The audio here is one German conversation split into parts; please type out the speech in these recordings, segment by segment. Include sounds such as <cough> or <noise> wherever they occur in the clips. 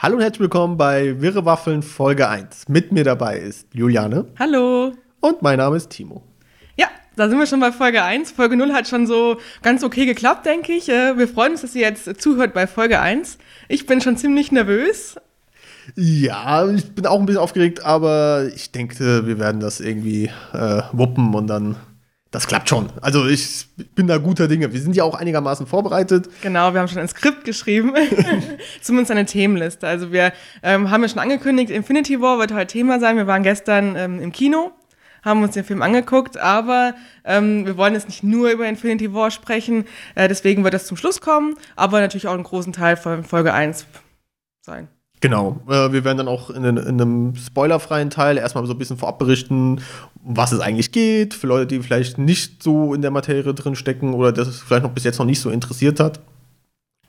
Hallo und herzlich willkommen bei Wirre Waffeln Folge 1. Mit mir dabei ist Juliane. Hallo. Und mein Name ist Timo. Ja, da sind wir schon bei Folge 1. Folge 0 hat schon so ganz okay geklappt, denke ich. Äh, wir freuen uns, dass ihr jetzt zuhört bei Folge 1. Ich bin schon ziemlich nervös. Ja, ich bin auch ein bisschen aufgeregt, aber ich denke, wir werden das irgendwie äh, wuppen und dann das klappt schon. Also ich bin da guter Dinge. Wir sind ja auch einigermaßen vorbereitet. Genau, wir haben schon ein Skript geschrieben, <laughs> zumindest eine Themenliste. Also wir ähm, haben ja schon angekündigt, Infinity War wird heute Thema sein. Wir waren gestern ähm, im Kino, haben uns den Film angeguckt, aber ähm, wir wollen jetzt nicht nur über Infinity War sprechen. Äh, deswegen wird das zum Schluss kommen, aber natürlich auch einen großen Teil von Folge 1 sein. Genau, äh, wir werden dann auch in, in, einem spoilerfreien Teil erstmal so ein bisschen vorab berichten, um was es eigentlich geht, für Leute, die vielleicht nicht so in der Materie drin stecken oder das vielleicht noch bis jetzt noch nicht so interessiert hat.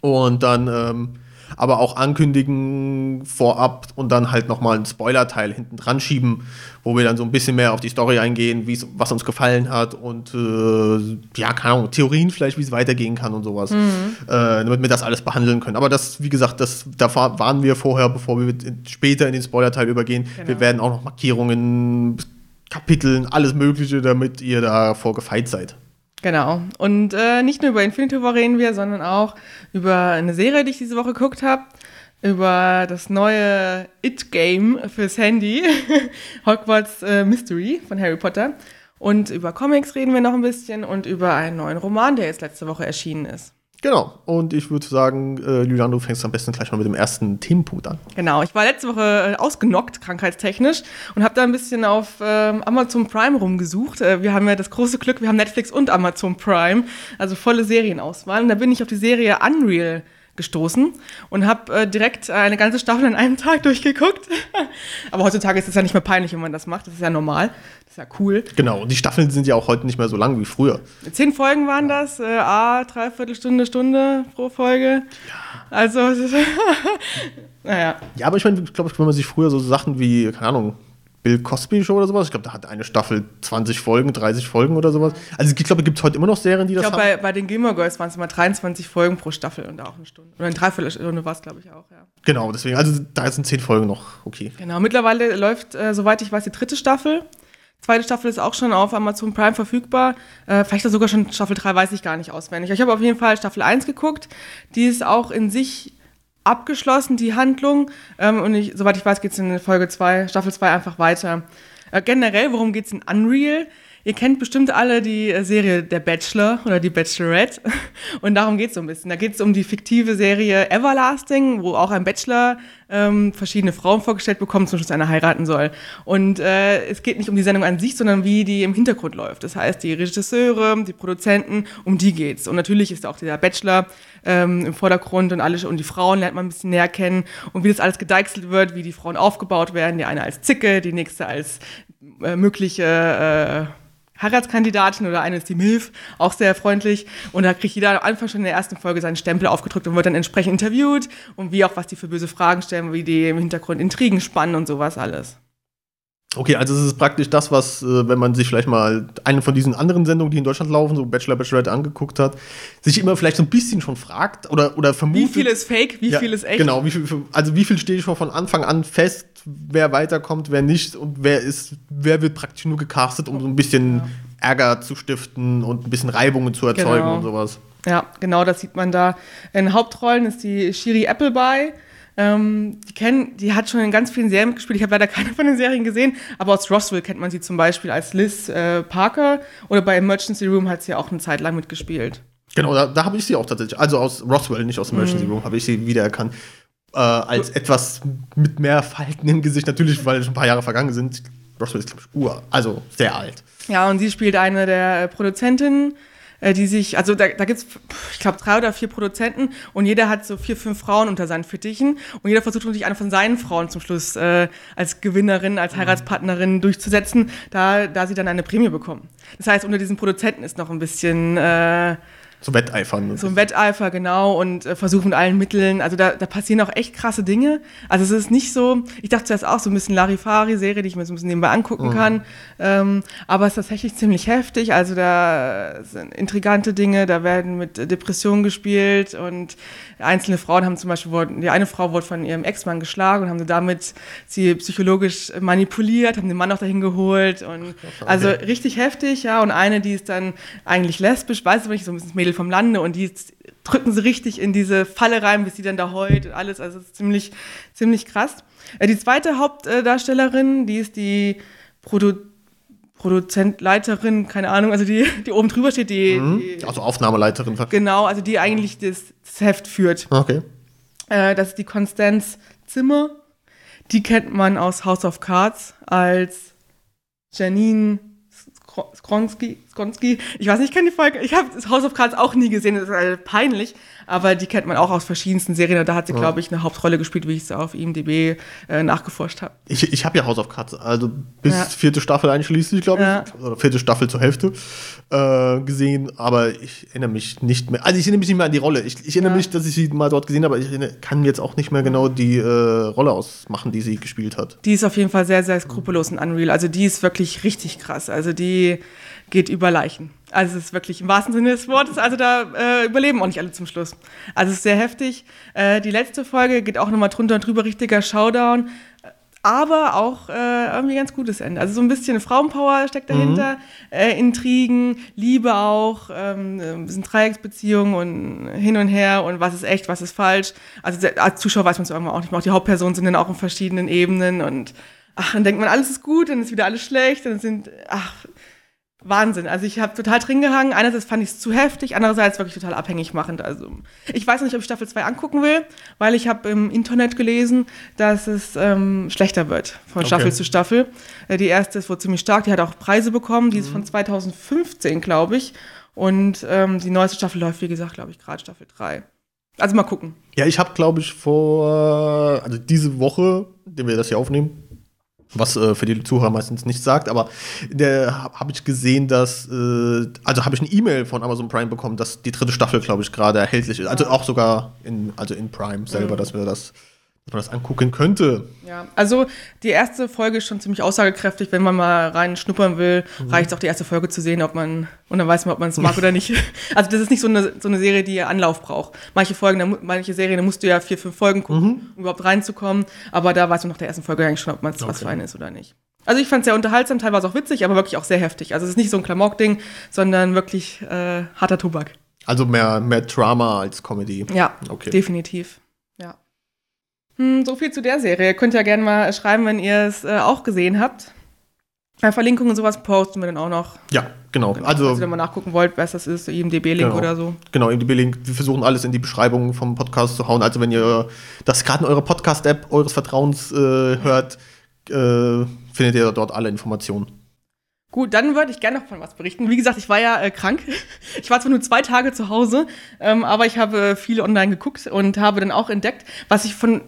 Und dann ähm, aber auch ankündigen vorab und dann halt nochmal einen Spoiler-Teil hinten dran schieben, wo wir dann so ein bisschen mehr auf die Story eingehen, was uns gefallen hat und äh, ja, keine Ahnung, Theorien vielleicht, wie es weitergehen kann und sowas, mhm. äh, damit wir das alles behandeln können. Aber das, wie gesagt, das, da waren wir vorher, bevor wir später in den Spoiler-Teil übergehen. Genau. Wir werden auch noch Markierungen, Kapiteln, alles Mögliche, damit ihr da vorgefeit seid. Genau. Und äh, nicht nur über Infinity War reden wir, sondern auch über eine Serie, die ich diese Woche geguckt habe. Über das neue It-Game fürs Handy, <laughs> Hogwarts äh, Mystery von Harry Potter. Und über Comics reden wir noch ein bisschen und über einen neuen Roman, der jetzt letzte Woche erschienen ist. Genau. Und ich würde sagen, äh, Julian, du fängst am besten gleich mal mit dem ersten Themenpunkt an. Genau. Ich war letzte Woche äh, ausgenockt, krankheitstechnisch, und habe da ein bisschen auf ähm, Amazon Prime rumgesucht. Äh, wir haben ja das große Glück, wir haben Netflix und Amazon Prime, also volle Serienauswahl. Und da bin ich auf die Serie Unreal gestoßen und habe äh, direkt eine ganze Staffel an einem <laughs> Tag durchgeguckt. Aber heutzutage ist es ja nicht mehr peinlich, wenn man das macht. Das ist ja normal. Das ja cool. Genau, und die Staffeln sind ja auch heute nicht mehr so lang wie früher. Zehn Folgen waren das, äh, a, dreiviertel Stunde, Stunde pro Folge. Ja. Also, <laughs> naja. Ja, aber ich meine, ich glaube, wenn man sich früher so Sachen wie, keine Ahnung, Bill Cosby Show oder sowas. Ich glaube, da hat eine Staffel 20 Folgen, 30 Folgen oder sowas. Also ich glaube, gibt es heute immer noch Serien, die das ich glaub, haben. Bei, bei den Gilmore Girls waren es immer 23 Folgen pro Staffel und auch eine Stunde. Oder eine Dreiviertelstunde war es, glaube ich, auch, ja. Genau, deswegen, also da sind 10 Folgen noch okay. Genau, mittlerweile läuft, äh, soweit ich weiß, die dritte Staffel. Zweite Staffel ist auch schon auf Amazon Prime verfügbar. Äh, vielleicht sogar schon Staffel 3, weiß ich gar nicht auswendig. Ich habe auf jeden Fall Staffel 1 geguckt. Die ist auch in sich abgeschlossen, die Handlung. Ähm, und ich, soweit ich weiß, geht es in Folge 2, Staffel 2 einfach weiter. Äh, generell, worum geht es in Unreal? Ihr kennt bestimmt alle die äh, Serie Der Bachelor oder die Bachelorette. <laughs> Und darum geht es so ein bisschen. Da geht es um die fiktive Serie Everlasting, wo auch ein Bachelor ähm, verschiedene Frauen vorgestellt bekommt, zum Schluss eine heiraten soll. Und äh, es geht nicht um die Sendung an sich, sondern wie die im Hintergrund läuft. Das heißt, die Regisseure, die Produzenten, um die geht's. Und natürlich ist auch dieser Bachelor ähm, im Vordergrund und alle und die Frauen lernt man ein bisschen näher kennen und wie das alles gedeichselt wird, wie die Frauen aufgebaut werden. Die eine als Zicke, die nächste als äh, mögliche äh, Heiratskandidatin oder eine ist die MILF, auch sehr freundlich. Und da kriegt jeder am Anfang schon in der ersten Folge seinen Stempel aufgedrückt und wird dann entsprechend interviewt und wie auch was die für böse Fragen stellen, wie die im Hintergrund Intrigen spannen und sowas alles. Okay, also es ist praktisch das, was, äh, wenn man sich vielleicht mal eine von diesen anderen Sendungen, die in Deutschland laufen, so Bachelor, Bachelorette angeguckt hat, sich immer vielleicht so ein bisschen schon fragt oder, oder vermutet. Wie viel ist fake, wie ja, viel ist echt? Genau, wie viel, also wie viel steht schon von Anfang an fest, wer weiterkommt, wer nicht und wer ist, wer wird praktisch nur gecastet, um so ein bisschen ja. Ärger zu stiften und ein bisschen Reibungen zu erzeugen genau. und sowas. Ja, genau, das sieht man da. In Hauptrollen ist die Shiri Appleby ähm, die, kennen, die hat schon in ganz vielen Serien gespielt. Ich habe leider keine von den Serien gesehen, aber aus Roswell kennt man sie zum Beispiel als Liz äh, Parker oder bei Emergency Room hat sie auch eine Zeit lang mitgespielt. Genau, da, da habe ich sie auch tatsächlich. Also aus Roswell, nicht aus Emergency mhm. Room, habe ich sie wiedererkannt. Äh, als etwas mit mehr Falten im Gesicht, natürlich, weil schon ein paar Jahre vergangen sind. Roswell ist, glaube ich, ur, also sehr alt. Ja, und sie spielt eine der Produzentinnen äh, die sich, also da, da gibt es, ich glaube, drei oder vier Produzenten und jeder hat so vier, fünf Frauen unter seinen Fittichen und jeder versucht natürlich eine von seinen Frauen zum Schluss äh, als Gewinnerin, als mhm. Heiratspartnerin durchzusetzen, da, da sie dann eine Prämie bekommen. Das heißt, unter diesen Produzenten ist noch ein bisschen, äh, So wetteifern. So ein Wetteifer, genau, und äh, versuchen mit allen Mitteln. Also da, da passieren auch echt krasse Dinge. Also es ist nicht so, ich dachte zuerst auch so ein bisschen Larifari-Serie, die ich mir so ein bisschen nebenbei angucken kann. Ähm, aber es ist tatsächlich ziemlich heftig. Also da sind intrigante Dinge, da werden mit Depressionen gespielt und einzelne Frauen haben zum Beispiel, wurden, die eine Frau wurde von ihrem Ex-Mann geschlagen und haben damit sie psychologisch manipuliert, haben den Mann auch dahin geholt und also richtig heftig, ja. Und eine, die ist dann eigentlich lesbisch, weiß aber nicht, so ein bisschen Mädel vom Lande und die drücken sie richtig in diese Falle rein, bis sie dann da heult und alles. Also ziemlich, ziemlich krass. Äh, die zweite Hauptdarstellerin, die ist die Produ Produzentleiterin, keine Ahnung, also die, die oben drüber steht, die, Mhm. die Also Aufnahmeleiterin. genau, also die eigentlich das, das Heft führt. Okay. Äh, das ist die Konstanz Zimmer. Die kennt man aus House of Cards als Janine Skro- Skronski. Skronski. Ich weiß nicht, ich kenne die Folge. Ich habe House of Cards auch nie gesehen, das ist äh, peinlich. Aber die kennt man auch aus verschiedensten Serien. Und da hat sie, glaube ich, eine Hauptrolle gespielt, wie ich es auf IMDb äh, nachgeforscht habe. Ich, ich habe ja House of Cards, also bis Ja. vierte Staffel einschließlich, glaube ich. Ja. Oder vierte Staffel zur Hälfte äh, gesehen, aber ich erinnere mich nicht mehr. Also ich erinnere mich nicht mehr an die Rolle. Ich, ich erinnere Ja. mich, dass ich sie mal dort gesehen habe, aber ich erinnere, kann jetzt auch nicht mehr genau die äh, Rolle ausmachen, die sie gespielt hat. Die ist auf jeden Fall sehr, sehr skrupellos in Unreal. Also die ist wirklich richtig krass. Also die geht über Leichen. Also es ist wirklich im wahrsten Sinne des Wortes. Also da äh, überleben auch nicht alle zum Schluss. Also es ist sehr heftig. Äh, die letzte Folge geht auch nochmal drunter und drüber, richtiger Showdown. Aber auch äh, irgendwie ganz gutes Ende. Also so ein bisschen Frauenpower steckt dahinter, äh, Intrigen, Liebe auch, ähm, ein bisschen Dreiecksbeziehungen und hin und her und was ist echt, was ist falsch. Also als Zuschauer weiß man es irgendwann auch nicht mehr. Auch die Hauptpersonen sind dann auch in verschiedenen Ebenen und ach, dann denkt man, alles ist gut, dann ist wieder alles schlecht, dann sind, ach, Wahnsinn. Also ich habe total drin gehangen. Einerseits fand ich es zu heftig, andererseits wirklich total abhängig machend. Also ich weiß nicht, ob ich Staffel 2 angucken will, weil ich habe im Internet gelesen, dass es ähm, schlechter wird von Okay. Staffel zu Staffel. Äh, die erste ist wohl ziemlich stark, die hat auch Preise bekommen, die ist von 2015, glaube ich. Und ähm, die neueste Staffel läuft, wie gesagt, glaube ich, gerade Staffel 3. Also mal gucken. Ja, ich habe, glaube ich, vor, also diese Woche, den wir das hier aufnehmen, was äh, für die Zuhörer meistens nicht sagt, aber der habe hab ich gesehen, dass, äh, also habe ich eine E-Mail von Amazon Prime bekommen, dass die dritte Staffel, glaube ich, gerade erhältlich ist. Also auch sogar in, also in Prime selber, dass wir das, dass man das angucken könnte. Ja, also die erste Folge ist schon ziemlich aussagekräftig. Wenn man mal rein schnuppern will, reicht es auch die erste Folge zu sehen, ob man, und dann weiß man, ob man es mag oder nicht. <laughs> Also das ist nicht so eine, so eine Serie, die Anlauf braucht. Manche Folgen, manche Serien, da musst du ja vier, fünf Folgen gucken, um überhaupt reinzukommen. Aber da weiß man nach der ersten Folge eigentlich schon, ob man es was Okay. für eine ist oder nicht. Also ich fand es sehr unterhaltsam, teilweise auch witzig, aber wirklich auch sehr heftig. Also es ist nicht so ein Klamauk-Ding, sondern wirklich äh, harter Tobak. Also mehr, mehr Drama als Comedy. Ja, Okay. definitiv. Hm, so viel zu der Serie. Ihr könnt ja gerne mal schreiben, wenn ihr es äh, auch gesehen habt. Äh, Verlinkungen und sowas posten wir dann auch noch. Ja, genau. Genau. Also, Falls ihr mal nachgucken wollt, was das ist, IMDB-Link Genau. oder so. Genau, in die Link. Wir versuchen alles in die Beschreibung vom Podcast zu hauen. Also wenn ihr das gerade in eurer Podcast-App eures Vertrauens äh, hört, äh, findet ihr dort alle Informationen. Gut, dann würde ich gerne noch von was berichten. Wie gesagt, ich war ja äh, krank. <laughs> Ich war zwar nur zwei Tage zu Hause, ähm, aber ich habe äh, viel online geguckt und habe dann auch entdeckt, was ich von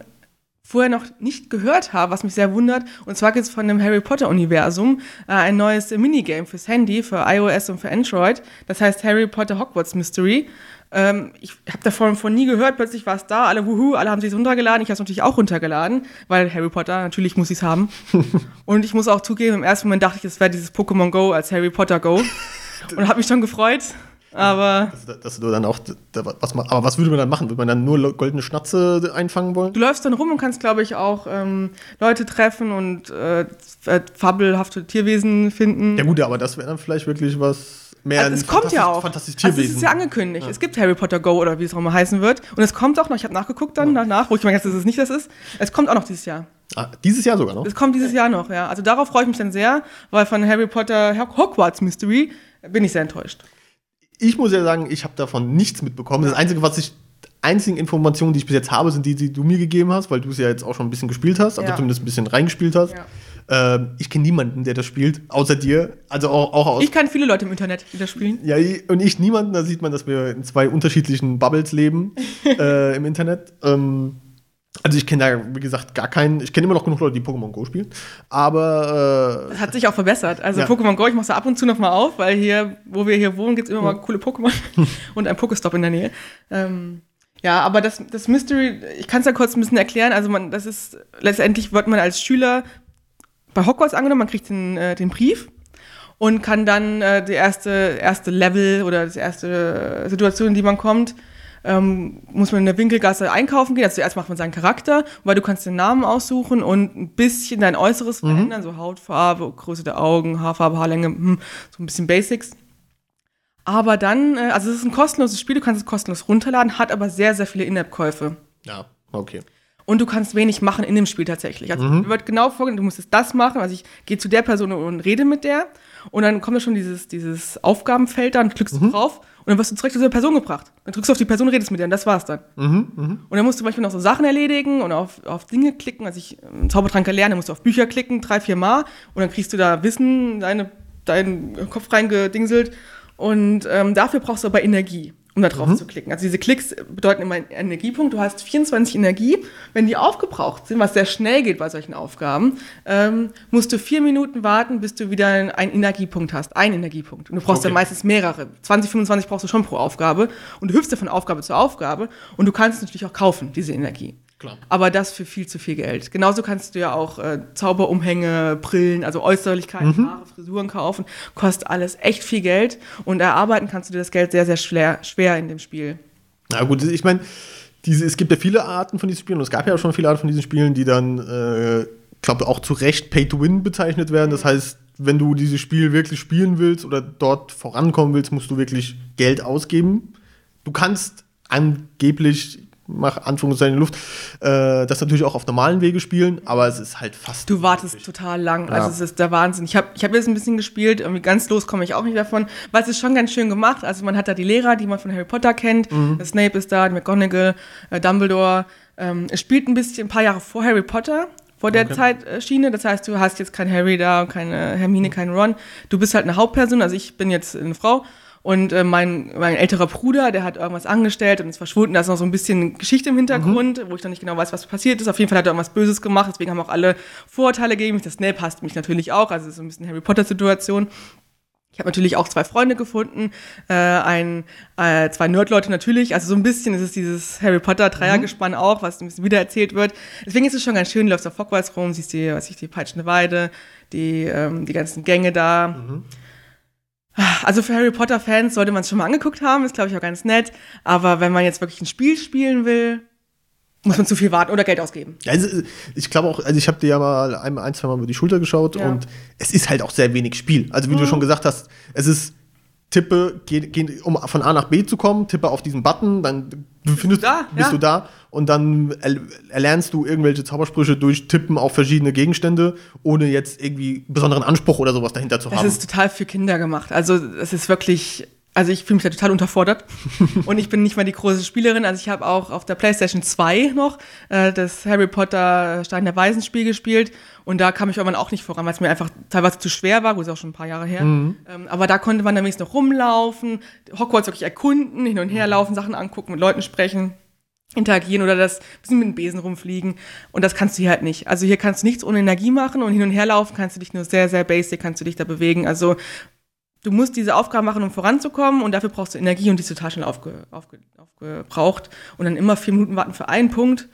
vorher noch nicht gehört habe, was mich sehr wundert. Und zwar gibt es von dem Harry Potter-Universum äh, ein neues Minigame fürs Handy, für iOS und für Android. Das heißt Harry Potter Hogwarts Mystery. Ähm, ich habe davon von nie gehört, plötzlich war es da, alle wuhu, alle haben sich runtergeladen. Ich habe es natürlich auch runtergeladen, weil Harry Potter, natürlich muss ich es haben. <laughs> und ich muss auch zugeben, im ersten Moment dachte ich, es wäre dieses Pokémon Go als Harry Potter Go. <laughs> und habe mich schon gefreut. Aber Dass, dass du dann auch, was aber was würde man dann machen? Würde man dann nur goldene Schnatze einfangen wollen? du läufst dann rum und kannst, glaube ich, auch ähm, Leute treffen und äh, äh, fabelhafte Tierwesen finden. Ja gut, aber das wäre dann vielleicht wirklich was mehr Also es kommt ja fantastisch- auch. Fantastisches Also es Tierwesen. ist ja angekündigt. Es gibt Harry Potter Go oder wie es auch immer heißen wird. Und es kommt auch noch, ich habe nachgeguckt dann danach, wo ich mir habe, dass es nicht das ist. Es kommt auch noch dieses Jahr. ah, dieses Jahr sogar noch. Es kommt dieses Jahr noch, ja. Also darauf freue ich mich dann sehr, weil von Harry Potter Hog- Hogwarts Mystery bin ich sehr enttäuscht. Ich muss ja sagen, ich habe davon nichts mitbekommen. Das Einzige, was ich, einzigen Informationen, die ich bis jetzt habe, sind die, die du mir gegeben hast, weil du es ja jetzt auch schon ein bisschen gespielt hast, also Ja. zumindest ein bisschen reingespielt hast. Ja. Ähm, ich kenne niemanden, der das spielt, außer dir. Also auch, auch aus. Ich kann viele Leute im Internet, die das spielen. ja, und ich niemanden, da sieht man, dass wir in zwei unterschiedlichen Bubbles leben <laughs> äh, im Internet. Ähm, Also ich kenne da, wie gesagt, gar keinen, ich kenne immer noch genug Leute, die Pokémon Go spielen, aber Das hat sich auch verbessert. Also Ja. Pokémon Go, ich mache es ab und zu noch mal auf, weil hier, wo wir hier wohnen, gibt es immer mal coole Pokémon <laughs> und ein Pokestop in der Nähe. Ähm, ja, aber das, das Mystery, ich kann es ja kurz ein bisschen erklären. Also man, das ist, letztendlich wird man als Schüler bei Hogwarts angenommen, man kriegt den, äh, den Brief und kann dann äh, die erste, erste Level oder die erste Situation, in die man kommt, ähm, muss man in der Winkelgasse einkaufen gehen. Also zuerst macht man seinen Charakter, weil du kannst den Namen aussuchen und ein bisschen dein Äußeres verändern, so Hautfarbe, Größe der Augen, Haarfarbe, Haarlänge, hm, so ein bisschen Basics. Aber dann, äh, also es ist ein kostenloses Spiel, du kannst es kostenlos runterladen, hat aber sehr, sehr viele In-App-Käufe. ja, okay. Und du kannst wenig machen in dem Spiel tatsächlich. Also dir wird genau vorgegeben, du musst jetzt das machen. Also ich gehe zu der Person und rede mit der. Und dann kommt da schon dieses, dieses Aufgabenfeld da und klickst du drauf und dann wirst du direkt zu der Person gebracht. Dann drückst du auf die Person, redest mit der und das war's dann. Und dann musst du manchmal noch so Sachen erledigen und auf, auf Dinge klicken. Also ich ähm, Zaubertrank erlernen, dann musst du auf Bücher klicken, drei, vier Mal und dann kriegst du da Wissen, deine, deinen Kopf reingedingselt. Und ähm, dafür brauchst du aber Energie, um da drauf zu klicken. Also diese Klicks bedeuten immer einen Energiepunkt. Du hast 24 Energie. Wenn die aufgebraucht sind, was sehr schnell geht bei solchen Aufgaben, ähm, musst du vier Minuten warten, bis du wieder einen Energiepunkt hast. Einen Energiepunkt. Und du brauchst Okay. ja meistens mehrere. 20, 25 brauchst du schon pro Aufgabe. Und du hüpfst ja von Aufgabe zu Aufgabe. Und du kannst natürlich auch kaufen, diese Energie. Klar. Aber das für viel zu viel Geld. Genauso kannst du ja auch äh, Zauberumhänge, Brillen, also Äußerlichkeiten, Haare, Frisuren kaufen. Kostet alles echt viel Geld. Und erarbeiten kannst du dir das Geld sehr, sehr schwer, schwer in dem Spiel. Na gut, ich meine, es gibt ja viele Arten von diesen Spielen und es gab ja auch schon viele Arten von diesen Spielen, die dann, äh, glaube auch zu Recht Pay to Win bezeichnet werden. Das heißt, wenn du dieses Spiel wirklich spielen willst oder dort vorankommen willst, musst du wirklich Geld ausgeben. Du kannst angeblich, mach Anführungszeichen in die Luft, äh, das natürlich auch auf normalen Wege spielen, aber es ist halt fast. Du wartest total lang. Ja. Also es ist der Wahnsinn. Ich habe ich hab jetzt ein bisschen gespielt, irgendwie ganz los komme ich auch nicht davon, weil es ist schon ganz schön gemacht. Also man hat da die Lehrer, die man von Harry Potter kennt. Der Snape ist da, McGonagall, äh, Dumbledore. Ähm, es spielt ein bisschen ein paar Jahre vor Harry Potter. Vor der Okay. Zeitschiene. Das heißt, du hast jetzt kein Harry da, keine Hermine, kein Ron. Du bist halt eine Hauptperson. Also ich bin jetzt eine Frau. Und äh, mein, mein älterer Bruder, der hat irgendwas angestellt und ist verschwunden. Da ist noch so ein bisschen Geschichte im Hintergrund, wo ich noch nicht genau weiß, was passiert ist. Auf jeden Fall hat er irgendwas Böses gemacht. Deswegen haben auch alle Vorurteile gegen mich. Das Snape hasst mich natürlich auch. Also es ist so ein bisschen Harry Potter-Situation. Ich habe natürlich auch zwei Freunde gefunden, äh, ein, äh, zwei Nerdleute natürlich. Also so ein bisschen ist es dieses Harry Potter Dreiergespann auch, was ein bisschen wiedererzählt wird. Deswegen ist es schon ganz schön, du läufst auf Hogwarts rum, siehst die, was ich, die peitschende Weide, die, ähm, die ganzen Gänge da. Also für Harry Potter Fans sollte man es schon mal angeguckt haben, ist glaube ich auch ganz nett. Aber wenn man jetzt wirklich ein Spiel spielen will, muss man zu viel warten oder Geld ausgeben. Also, ich glaube auch, also ich habe dir ja mal ein, ein, zwei Mal über die Schulter geschaut Ja. und es ist halt auch sehr wenig Spiel. Also wie du schon gesagt hast, es ist tippe, geh, geh, um von A nach B zu kommen, tippe auf diesen Button, dann befindest, du da, bist ja. du da und dann er, erlernst du irgendwelche Zaubersprüche durch Tippen auf verschiedene Gegenstände, ohne jetzt irgendwie besonderen Anspruch oder sowas dahinter zu Das haben. ist total für Kinder gemacht. Also es ist wirklich, also ich fühle mich da total unterfordert. <laughs> und ich bin nicht mal die große Spielerin. Also ich habe auch auf der PlayStation 2 noch äh, das Harry Potter Stein der Weisen Spiel gespielt. Und da kam ich irgendwann auch nicht voran, weil es mir einfach teilweise zu schwer war. Gut, ist auch schon ein paar Jahre her. Ähm, aber da konnte man dann wenigstens noch rumlaufen, Hogwarts wirklich erkunden, hin und her laufen, Sachen angucken, mit Leuten sprechen interagieren oder das bisschen mit dem Besen rumfliegen. Und das kannst du hier halt nicht. Also hier kannst du nichts ohne Energie machen und hin und her laufen kannst du dich nur sehr, sehr basic, kannst du dich da bewegen. Also du musst diese Aufgaben machen, um voranzukommen und dafür brauchst du Energie und die ist total schnell aufge, aufge, aufgebraucht. Und dann immer vier Minuten warten für einen Punkt.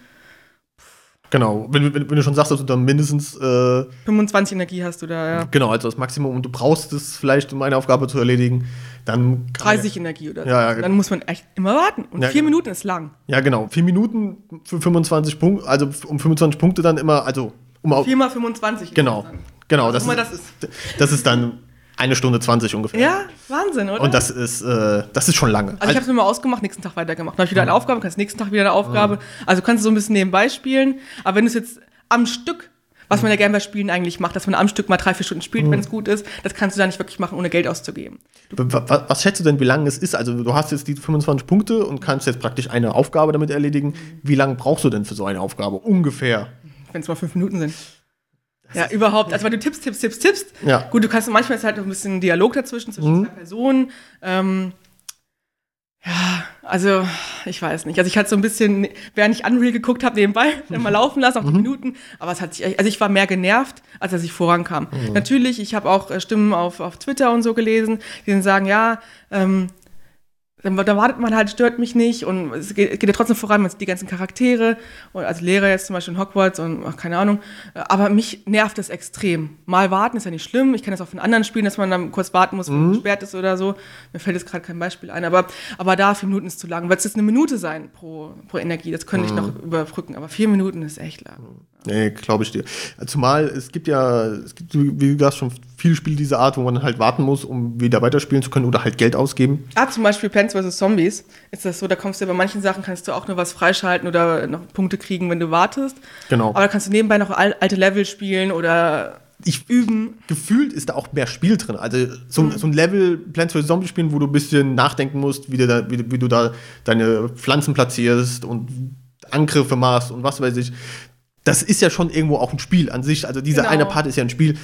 genau, wenn, wenn, wenn du schon sagst, dass du dann mindestens äh, 25 Energie hast du da, ja. genau, also das Maximum und du brauchst es vielleicht, um eine Aufgabe zu erledigen, dann kann- 30 Energie oder so. Ja, ja. dann muss man echt immer warten. Und Ja, vier genau. Minuten ist lang. Ja, genau. Vier Minuten für 25 Punkte, also um 25 Punkte dann immer, also um auf, Vier mal 25. Genau, genau. Das immer ist, das ist. das ist dann eine Stunde 20 ungefähr. Ja, Wahnsinn, oder? Und das ist, äh, das ist schon lange. Also ich habe es mir mal ausgemacht, nächsten Tag weitergemacht. Dann habe ich wieder eine Aufgabe, kannst nächsten Tag wieder eine Aufgabe. Also kannst du so ein bisschen nebenbei spielen. Aber wenn du es jetzt am Stück, was man ja gerne bei Spielen eigentlich macht, dass man am Stück mal drei, vier Stunden spielt, wenn es gut ist, das kannst du da nicht wirklich machen, ohne Geld auszugeben. Wa- wa- was schätzt du denn, wie lange es ist? Also du hast jetzt die 25 Punkte und kannst jetzt praktisch eine Aufgabe damit erledigen. Wie lange brauchst du denn für so eine Aufgabe? Ungefähr. Wenn es mal fünf Minuten sind. Ja, überhaupt. Also weil du tippst, tippst, tippst, tippst. Ja. Gut, du kannst manchmal ist halt noch ein bisschen Dialog dazwischen, zwischen zwei Personen. Ähm, ja, Also, ich weiß nicht. Also, ich hatte so ein bisschen, während ich Unreal geguckt habe, nebenbei <laughs> mal laufen lassen, auch die Minuten. Aber es hat sich, also ich war mehr genervt, als dass ich vorankam. Natürlich, ich habe auch äh, Stimmen auf, auf Twitter und so gelesen, die dann sagen, ja, ähm, dann, da wartet man halt, stört mich nicht und es geht, geht ja trotzdem voran, man sieht die ganzen Charaktere, und als Lehrer jetzt zum Beispiel in Hogwarts und ach, keine Ahnung, aber mich nervt das extrem. Mal warten ist ja nicht schlimm, ich kenne das auch von anderen Spielen, dass man dann kurz warten muss, wenn es gesperrt ist oder so. Mir fällt jetzt gerade kein Beispiel ein, aber, aber da vier Minuten ist zu lang. Wird es jetzt eine Minute sein pro, pro Energie, das könnte ich noch überbrücken, aber vier Minuten ist echt lang. Nee, glaube ich dir. Zumal es gibt ja, es gibt, wie gesagt, schon viele Spiele dieser Art, wo man halt warten muss, um wieder weiterspielen zu können oder halt Geld ausgeben. Ah, zum Beispiel Plants vs. Zombies ist das so, da kommst du ja bei manchen Sachen kannst du auch nur was freischalten oder noch Punkte kriegen, wenn du wartest. Genau. Aber da kannst du nebenbei noch al alte Level spielen oder Ich üben. Gefühlt ist da auch mehr Spiel drin. Also so, so ein Level Plants vs. Zombies spielen, wo du ein bisschen nachdenken musst, wie du da, wie, du- wie du da deine Pflanzen platzierst und Angriffe machst und was weiß ich. Das ist ja schon irgendwo auch ein Spiel an sich. Also dieser Genau. eine Part ist ja ein Spiel.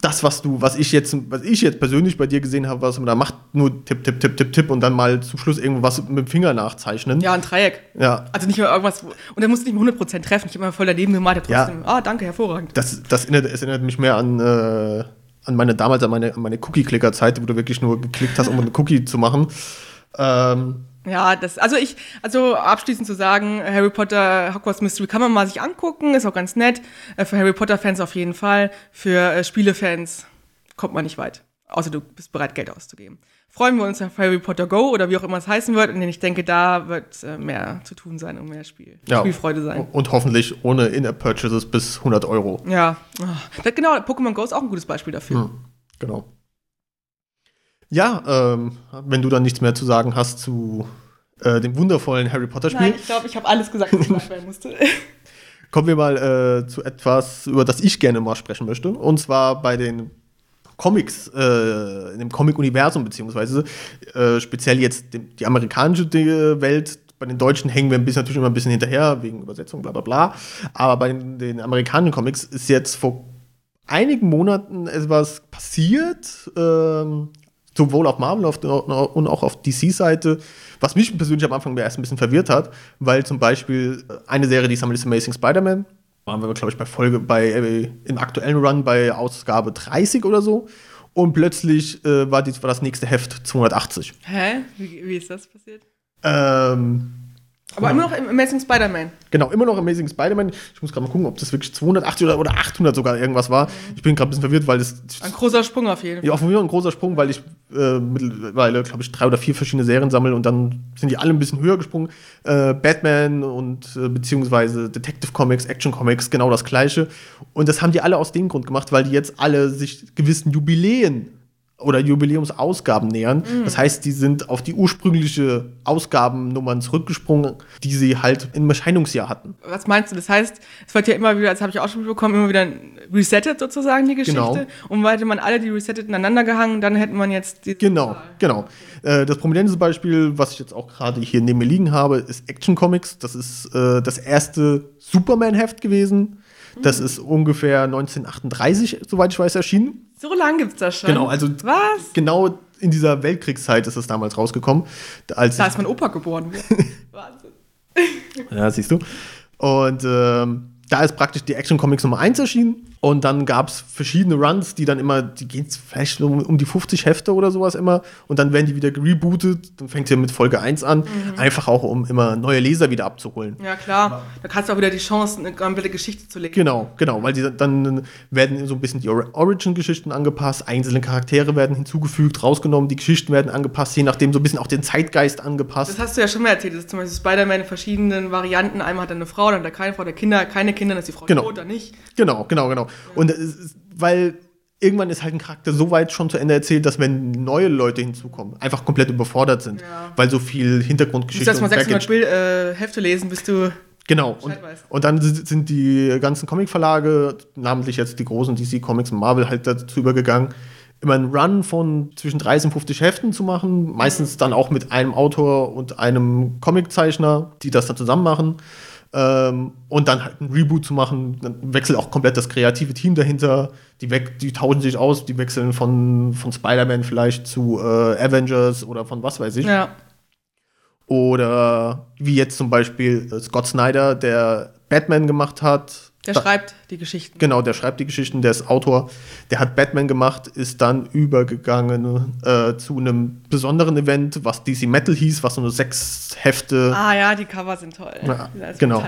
Das, was du, was ich jetzt, was ich jetzt persönlich bei dir gesehen habe, was man da macht, nur Tipp, Tipp, Tipp, Tipp, Tipp und dann mal zum Schluss irgendwas mit dem Finger nachzeichnen. ja, ein Dreieck. Ja. Also nicht mal irgendwas, und dann musst du nicht mal 100% treffen. Ich habe immer voll daneben Ja. trotzdem, ah, danke, hervorragend. Das, das erinnert, es erinnert mich mehr an, äh, an meine damals an meine, an meine Cookie-Clicker-Zeit, wo du wirklich nur geklickt hast, um eine Cookie zu machen. Ähm, Ja, das, also ich, also abschließend zu sagen, Harry Potter Hogwarts Mystery kann man mal sich angucken, ist auch ganz nett. Äh, Für Harry Potter-Fans auf jeden Fall. Für äh, Spiele-Fans kommt man nicht weit. Außer du bist bereit, Geld auszugeben. Freuen wir uns auf Harry Potter Go oder wie auch immer es heißen wird. Und ich denke, da wird äh, mehr zu tun sein und mehr Spiel, ja. Spielfreude sein. Und hoffentlich ohne In-App-Purchases bis 100 Euro. Ja, genau, Pokémon Go ist auch ein gutes Beispiel dafür. Hm, genau. Ja, ähm, wenn du dann nichts mehr zu sagen hast zu äh, dem wundervollen Harry Potter-Spiel, Nein, ich glaube, ich habe alles gesagt, was ich sagen musste. <laughs> kommen wir mal äh, zu etwas, über das ich gerne mal sprechen möchte. Und zwar bei den Comics, äh, in dem Comic-Universum, beziehungsweise äh, speziell jetzt dem, die amerikanische äh, Welt. Bei den Deutschen hängen wir ein bisschen, natürlich immer ein bisschen hinterher, wegen Übersetzung, bla bla bla. Aber bei den, den amerikanischen Comics ist jetzt vor einigen Monaten etwas passiert, ähm, sowohl auf Marvel und auch auf DC-Seite, was mich persönlich am Anfang erst ein bisschen verwirrt hat, weil zum Beispiel eine Serie, die ist Amazing Amazing Spider-Man, waren wir, glaube ich, bei Folge, bei, äh, im aktuellen Run bei Ausgabe 30 oder so. Und plötzlich äh, war, die, war das nächste Heft 280. Hä? Wie, wie ist das passiert? Ähm, Aber immer noch im Amazing Spider-Man. Genau, immer noch Amazing Spider-Man. Ich muss gerade mal gucken, ob das wirklich 280 oder, oder 800 sogar irgendwas war. Ich bin gerade ein bisschen verwirrt, weil das Ein großer Sprung auf jeden Fall. ja, auf jeden Fall ein großer Sprung, weil ich äh, mittlerweile, glaube ich, drei oder vier verschiedene Serien sammle und dann sind die alle ein bisschen höher gesprungen. Äh, Batman und äh, beziehungsweise Detective Comics, Action Comics, genau das gleiche. Und das haben die alle aus dem Grund gemacht, weil die jetzt alle sich gewissen Jubiläen oder Jubiläumsausgaben nähern. Das heißt, die sind auf die ursprüngliche Ausgabennummern zurückgesprungen, die sie halt im Erscheinungsjahr hatten. Was meinst du? Das heißt, es wird ja immer wieder, das habe ich auch schon mitbekommen, immer wieder resettet sozusagen die Geschichte. Genau. Und hätte man alle die resettet ineinander gehangen, dann hätte man jetzt die. Genau, genau. Äh, das prominenteste Beispiel, was ich jetzt auch gerade hier neben mir liegen habe, ist Action Comics. Das ist äh, das erste Superman-Heft gewesen. Das ist ungefähr 1938, soweit ich weiß, erschienen. So lange gibt's das schon. Genau, also Was? genau in dieser Weltkriegszeit ist es damals rausgekommen. Als Da ist mein Opa geboren. <laughs> Wahnsinn. Ja, siehst du. Und ähm, da ist praktisch die Action Comics Nummer 1 erschienen. Und dann gab es verschiedene Runs, die dann immer, die gehen vielleicht um, um die 50 Hefte oder sowas immer. Und dann werden die wieder rebootet. Dann fängt sie mit Folge 1 an. Einfach auch, um immer neue Leser wieder abzuholen. Ja, klar. Da kannst du auch wieder die Chance, eine komplette Geschichte zu legen. Genau, genau, weil die, dann werden so ein bisschen die Or- Origin-Geschichten angepasst, einzelne Charaktere werden hinzugefügt, rausgenommen, die Geschichten werden angepasst, je nachdem so ein bisschen auch den Zeitgeist angepasst. Das hast du ja schon mal erzählt. Das ist zum Beispiel Spider-Man in verschiedenen Varianten. Einmal hat er eine Frau, dann hat er keine Frau, der Kinder, keine Kinder, dann ist die Frau Genau. tot oder nicht. Genau, genau, genau. Und ist, weil irgendwann ist halt ein Charakter so weit schon zu Ende erzählt, dass wenn neue Leute hinzukommen, einfach komplett überfordert sind, Ja. weil so viel Du Hintergrundgeschichte musst erst mal 600 Baggage- Bild, äh, Hefte lesen, bis du. Genau. Und, und dann si- sind die ganzen Comic-Verlage, namentlich jetzt die großen DC Comics und Marvel, halt dazu übergegangen, immer einen Run von zwischen 30 und 50 Heften zu machen. Meistens dann auch mit einem Autor und einem Comiczeichner, die das dann zusammen machen. Ähm, und dann halt ein Reboot zu machen. Dann wechselt auch komplett das kreative Team dahinter. Die, die tauschen sich aus, die wechseln von, von Spider-Man vielleicht zu äh, Avengers oder von was weiß ich. Ja. Oder wie jetzt zum Beispiel äh, Scott Snyder, der Batman gemacht hat. Der schreibt die Geschichten. Genau, der schreibt die Geschichten, der ist Autor. Der hat Batman gemacht, ist dann übergegangen äh, zu einem besonderen Event, was DC Metal hieß, was so eine sechs Hefte, Ah ja, die Cover sind toll. Ja, genau.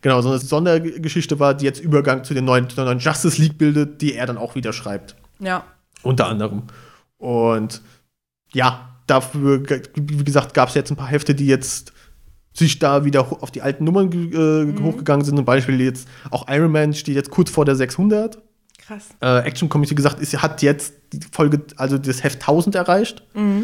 genau, so eine Sondergeschichte war, die jetzt Übergang zu den neuen, der neuen Justice League bildet, die er dann auch wieder schreibt. Ja. Unter anderem. Und ja, dafür, wie gesagt, gab es jetzt ein paar Hefte, die jetzt sich da wieder auf die alten Nummern äh, hochgegangen sind. Zum Beispiel jetzt auch Iron Man steht jetzt kurz vor der 600. Krass. Äh, Action wie gesagt, ist, hat jetzt die Folge, also das Heft 1000 erreicht.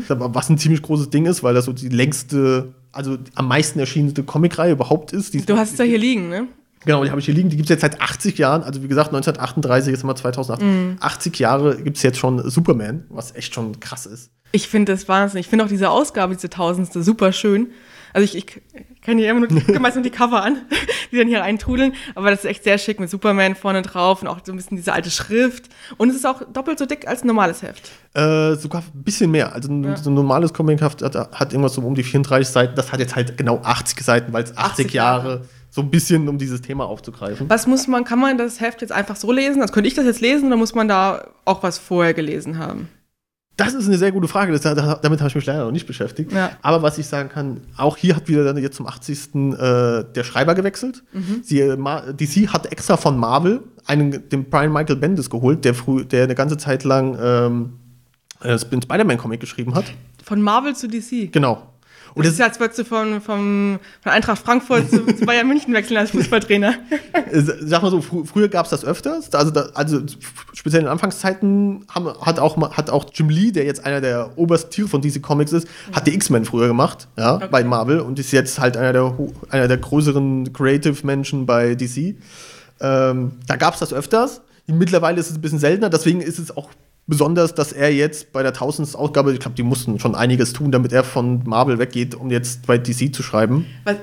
Was ein ziemlich großes Ding ist, weil das so die längste, also am meisten erschienene Comicreihe überhaupt ist. Die, Du hast es da hier liegen, ne? Genau, die habe ich hier liegen. Die gibt es jetzt seit 80 Jahren. Also wie gesagt, 1938, jetzt haben wir 2008. 80 Jahre gibt es jetzt schon Superman, was echt schon krass ist. Ich finde das wahnsinnig. Ich finde auch diese Ausgabe, diese tausendste, super schön. Also ich, ich kenne hier immer nur, gucke die Cover an, <laughs> die dann hier eintrudeln. Aber das ist echt sehr schick mit Superman vorne drauf und auch so ein bisschen diese alte Schrift. Und es ist auch doppelt so dick als ein normales Heft. Äh, sogar ein bisschen mehr. Also ein, so ein normales Comic hat, hat, hat irgendwas so um die 34 Seiten. Das hat jetzt halt genau 80 Seiten, weil es 80, 80 Jahre, Jahre. so ein bisschen um dieses Thema aufzugreifen. Was muss man, kann man das Heft jetzt einfach so lesen? Also könnte ich das jetzt lesen oder muss man da auch was vorher gelesen haben? Das ist eine sehr gute Frage. Das, da- damit habe ich mich leider noch nicht beschäftigt. Ja. Aber was ich sagen kann, auch hier hat wieder dann jetzt zum 80. Äh, der Schreiber gewechselt. Sie, äh, DC hat extra von Marvel einen, den Brian Michael Bendis geholt, der, früh, der eine ganze Zeit lang ähm, äh, den Spider-Man-Comic geschrieben hat. Von Marvel zu DC. Genau. Und Das ist ja, als würdest du von, von, von Eintracht Frankfurt zu, zu Bayern München wechseln als Fußballtrainer. Äh, Sag mal so, fr früher gab es das öfters. Also, da, also speziell in Anfangszeiten haben, hat, auch, hat auch Jim Lee, der jetzt einer der obersten Tiere von DC Comics ist, hat die X-Men früher gemacht, ja, Okay. bei Marvel und ist jetzt halt einer der, einer der größeren Creative-Menschen bei DC. Ähm, da gab es das öfters. Mittlerweile ist es ein bisschen seltener, deswegen ist es auch besonders, dass er jetzt bei der 1000. Ausgabe, ich glaube, die mussten schon einiges tun, damit er von Marvel weggeht, um jetzt bei DC zu schreiben. Was,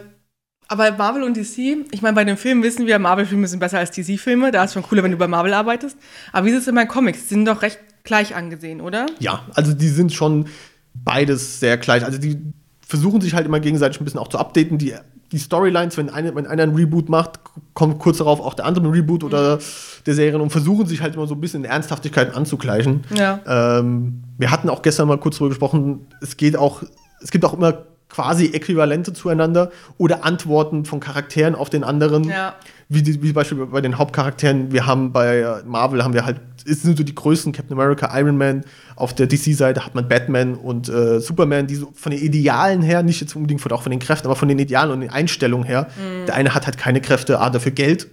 aber Marvel und DC, ich meine, bei den Filmen wissen wir, Marvel-Filme sind besser als DC-Filme. Da ist schon cooler, wenn du bei Marvel arbeitest. Aber wie ist es in meinen Comics? Die sind doch recht gleich angesehen, oder? Ja, also die sind schon beides sehr gleich. Also die versuchen sich halt immer gegenseitig ein bisschen auch zu updaten. Die, die Storylines, wenn, eine, wenn einer ein Reboot macht, kommt kurz darauf auch der andere ein Reboot oder der Serien und versuchen sich halt immer so ein bisschen in Ernsthaftigkeit anzugleichen. Ja. Ähm, wir hatten auch gestern mal kurz drüber gesprochen, es geht auch, es gibt auch immer quasi Äquivalente zueinander oder Antworten von Charakteren auf den anderen. Ja. Wie, die, wie beispielsweise bei den Hauptcharakteren, wir haben bei Marvel haben wir halt, es sind so die größten Captain America, Iron Man, auf der DC-Seite hat man Batman und äh, Superman, die so von den Idealen her, nicht jetzt unbedingt von, auch von den Kräften, aber von den Idealen und den Einstellungen her. Der eine hat halt keine Kräfte, ah, dafür Geld.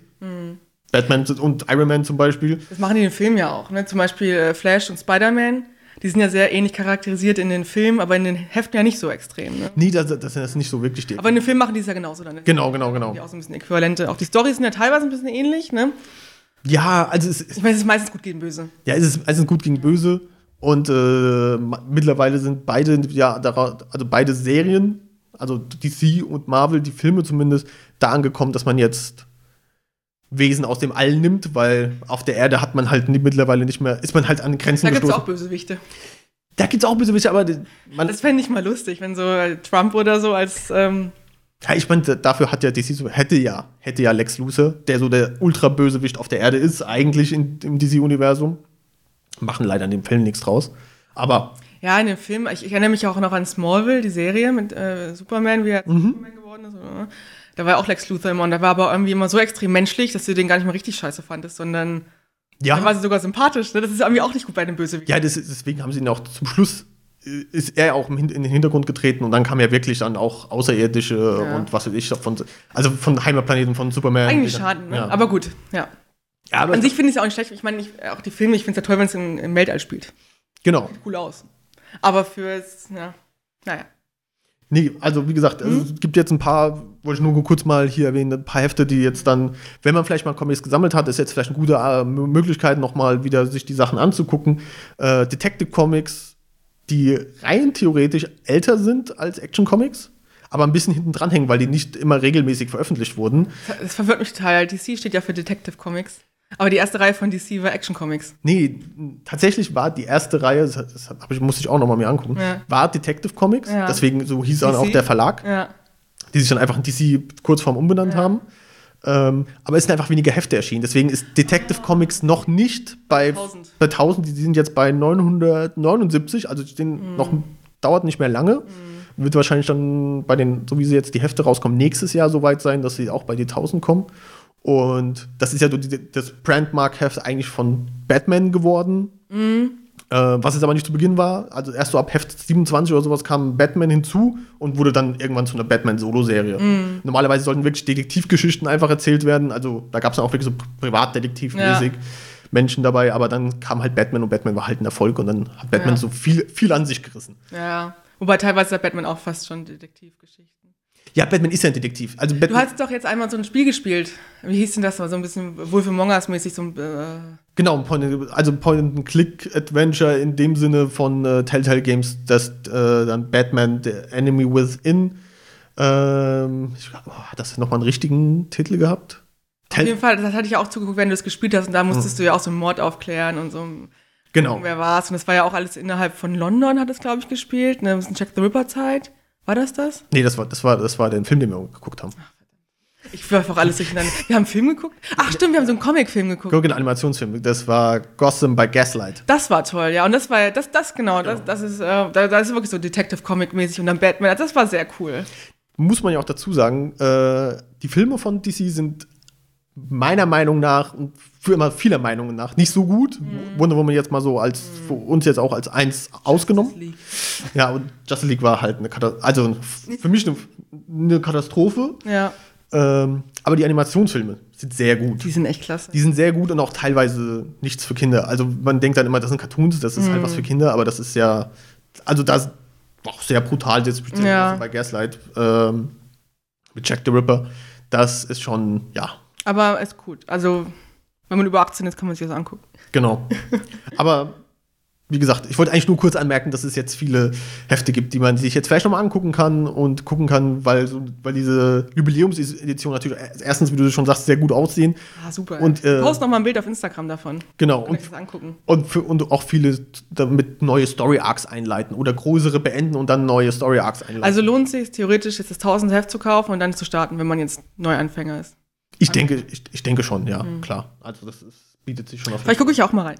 Batman und Iron Man zum Beispiel. Das machen die in den Filmen ja auch. Ne? Zum Beispiel äh, Flash und Spider-Man. Die sind ja sehr ähnlich charakterisiert in den Filmen, aber in den Heften ja nicht so extrem. Ne? Nee, das, das ist nicht so wirklich die. Aber in den Filmen machen die es ja genauso dann. Genau, genau, genau. Die auch so ein bisschen Äquivalente. Auch die Storys sind ja teilweise ein bisschen ähnlich. Ne? Ja, also es, Ich meine, es ist meistens gut gegen böse. Ja, es ist, ist gut gegen böse. Und äh, mittlerweile sind beide, ja, also beide Serien, also DC und Marvel, die Filme zumindest, da angekommen, dass man jetzt Wesen aus dem All nimmt, weil auf der Erde hat man halt ni- mittlerweile nicht mehr, ist man halt an Grenzen Da gibt es gestoßen. auch Bösewichte. da gibt es auch Bösewichte, aber man, Das fände ich mal lustig, wenn so Trump oder so als. Ähm, ja, ich meine, dafür hat ja DC so, hätte ja, hätte ja Lex Luthor, der so der Ultra-Bösewicht auf der Erde ist, eigentlich in, im DC-Universum. Machen leider in dem Film nichts draus. Aber ja, in dem Film, ich, ich erinnere mich auch noch an Smallville, die Serie mit äh, Superman, wie er Superman geworden ist. Oder? Da war ja auch Lex Luthor immer und da war aber irgendwie immer so extrem menschlich, dass du den gar nicht mal richtig scheiße fandest, sondern ja. dann war sie sogar sympathisch. Ne? Das ist irgendwie auch nicht gut bei den Bösewichten. Ja, ist- deswegen haben sie ihn auch zum Schluss äh, ist er auch in den Hintergrund getreten und dann kam ja wirklich dann auch Außerirdische Ja. und was weiß ich von also von Heimatplaneten von Superman. Eigentlich schade, ne? Ja. aber gut, ja. ja, aber An sich finde ich es auch nicht schlecht. Ich meine, ich, auch die Filme, ich finde es ja toll, wenn es im, im Weltall spielt. genau. Cool aus. Aber fürs, ja, naja. Nee, also wie gesagt, also es gibt jetzt ein paar, wollte ich nur kurz mal hier erwähnen, ein paar Hefte, die jetzt dann, wenn man vielleicht mal Comics gesammelt hat, ist jetzt vielleicht eine gute äh, Möglichkeit, nochmal wieder sich die Sachen anzugucken. Äh, Detective Comics, die rein theoretisch älter sind als Action Comics, aber ein bisschen hinten dran hängen, weil die nicht immer regelmäßig veröffentlicht wurden. Das verwirrt mich total. DC steht ja für Detective Comics. Aber die erste Reihe von DC war Action Comics. Nee, tatsächlich war die erste Reihe, das, das ich, musste ich auch nochmal mir angucken, Ja. war Detective Comics. Ja. Deswegen so hieß dann DC? auch der Verlag, Ja. die sich dann einfach in DC kurzform umbenannt haben. Ähm, aber es sind einfach weniger Hefte erschienen. Deswegen ist Detective Comics noch nicht bei 1000. bei 1000. Die sind jetzt bei 979, also die stehen noch dauert nicht mehr lange. Wird wahrscheinlich dann bei den, so wie sie jetzt die Hefte rauskommen, nächstes Jahr soweit sein, dass sie auch bei die 1000 kommen. Und das ist ja das Brandmark-Heft eigentlich von Batman geworden. Äh, was es aber nicht zu Beginn war. Also erst so ab Heft 27 oder sowas kam Batman hinzu und wurde dann irgendwann zu einer Batman-Solo-Serie. Normalerweise sollten wirklich Detektivgeschichten einfach erzählt werden. Also da gab es auch wirklich so Privatdetektivmäßig Menschen dabei, aber dann kam halt Batman und Batman war halt ein Erfolg und dann hat Batman Ja. so viel, viel an sich gerissen. Ja. Wobei teilweise hat Batman auch fast schon Detektivgeschichten. Ja, Batman ist ja ein Detektiv. Also Du hast doch jetzt einmal so ein Spiel gespielt. Wie hieß denn das? So ein bisschen Wolf Among Us-mäßig. So ein, äh, genau, Point, also Point-and-Click-Adventure in dem Sinne von äh, Telltale Games, dass äh, dann Batman, The Enemy Within, ähm, ich oh, hat das nochmal einen richtigen Titel gehabt? auf Tell jeden Fall, das hatte ich auch zugeguckt, wenn du es gespielt hast. Und da musstest du ja auch so einen Mord aufklären und so. genau. Wer war's? Und das war ja auch alles innerhalb von London, hat es, glaube ich, gespielt. Ne, ein bisschen Jack the Ripper-Zeit. War das das? Nee, das war, das, war, das war der Film, den wir geguckt haben. Ich werfe auch alles durcheinander. Wir haben einen Film geguckt. Ach, stimmt, wir haben so einen Comic-Film geguckt. Guck, ein Animationsfilm. Das war Gotham by Gaslight. Das war toll, ja. Und das war ja, das, das genau, das, das ist, äh, da, das ist wirklich so Detective-Comic-mäßig und dann Batman. Also das war sehr cool. Muss man ja auch dazu sagen, äh, die Filme von DC sind meiner Meinung nach und für immer vieler Meinungen nach nicht so gut. Wonder Woman jetzt mal so als für uns jetzt auch als eins ausgenommen. Ja, und Justice League war halt eine Katastrophe. Also für mich eine, eine Katastrophe. Ja, Ähm, aber die Animationsfilme sind sehr gut. die sind echt klasse. Die sind sehr gut und auch teilweise nichts für Kinder. Also man denkt dann immer, das sind Cartoons, das ist halt was für Kinder, aber das ist ja, also das auch sehr brutal jetzt Ja. also bei Gaslight ähm, mit Jack the Ripper. Das ist schon, ja, Aber ist gut. Also, wenn man über 18 ist, kann man sich das angucken. genau. aber wie gesagt, ich wollte eigentlich nur kurz anmerken, dass es jetzt viele Hefte gibt, die man sich jetzt vielleicht nochmal angucken kann und gucken kann, weil, weil diese Jubiläumsedition natürlich erstens, wie du schon sagst, sehr gut aussehen. Ah, super. Und, äh, Post noch mal ein Bild auf Instagram davon. Genau. Und das angucken. Und, für, und auch viele damit neue Story Arcs einleiten oder größere beenden und dann neue Story Arcs einleiten. Also lohnt sich theoretisch jetzt das 1000 Heft zu kaufen und dann zu starten, wenn man jetzt Neuanfänger ist. Ich denke, ich, ich denke schon, ja, klar. Also das ist, bietet sich schon auf. Mhm. Vielleicht gucke ich auch mal rein,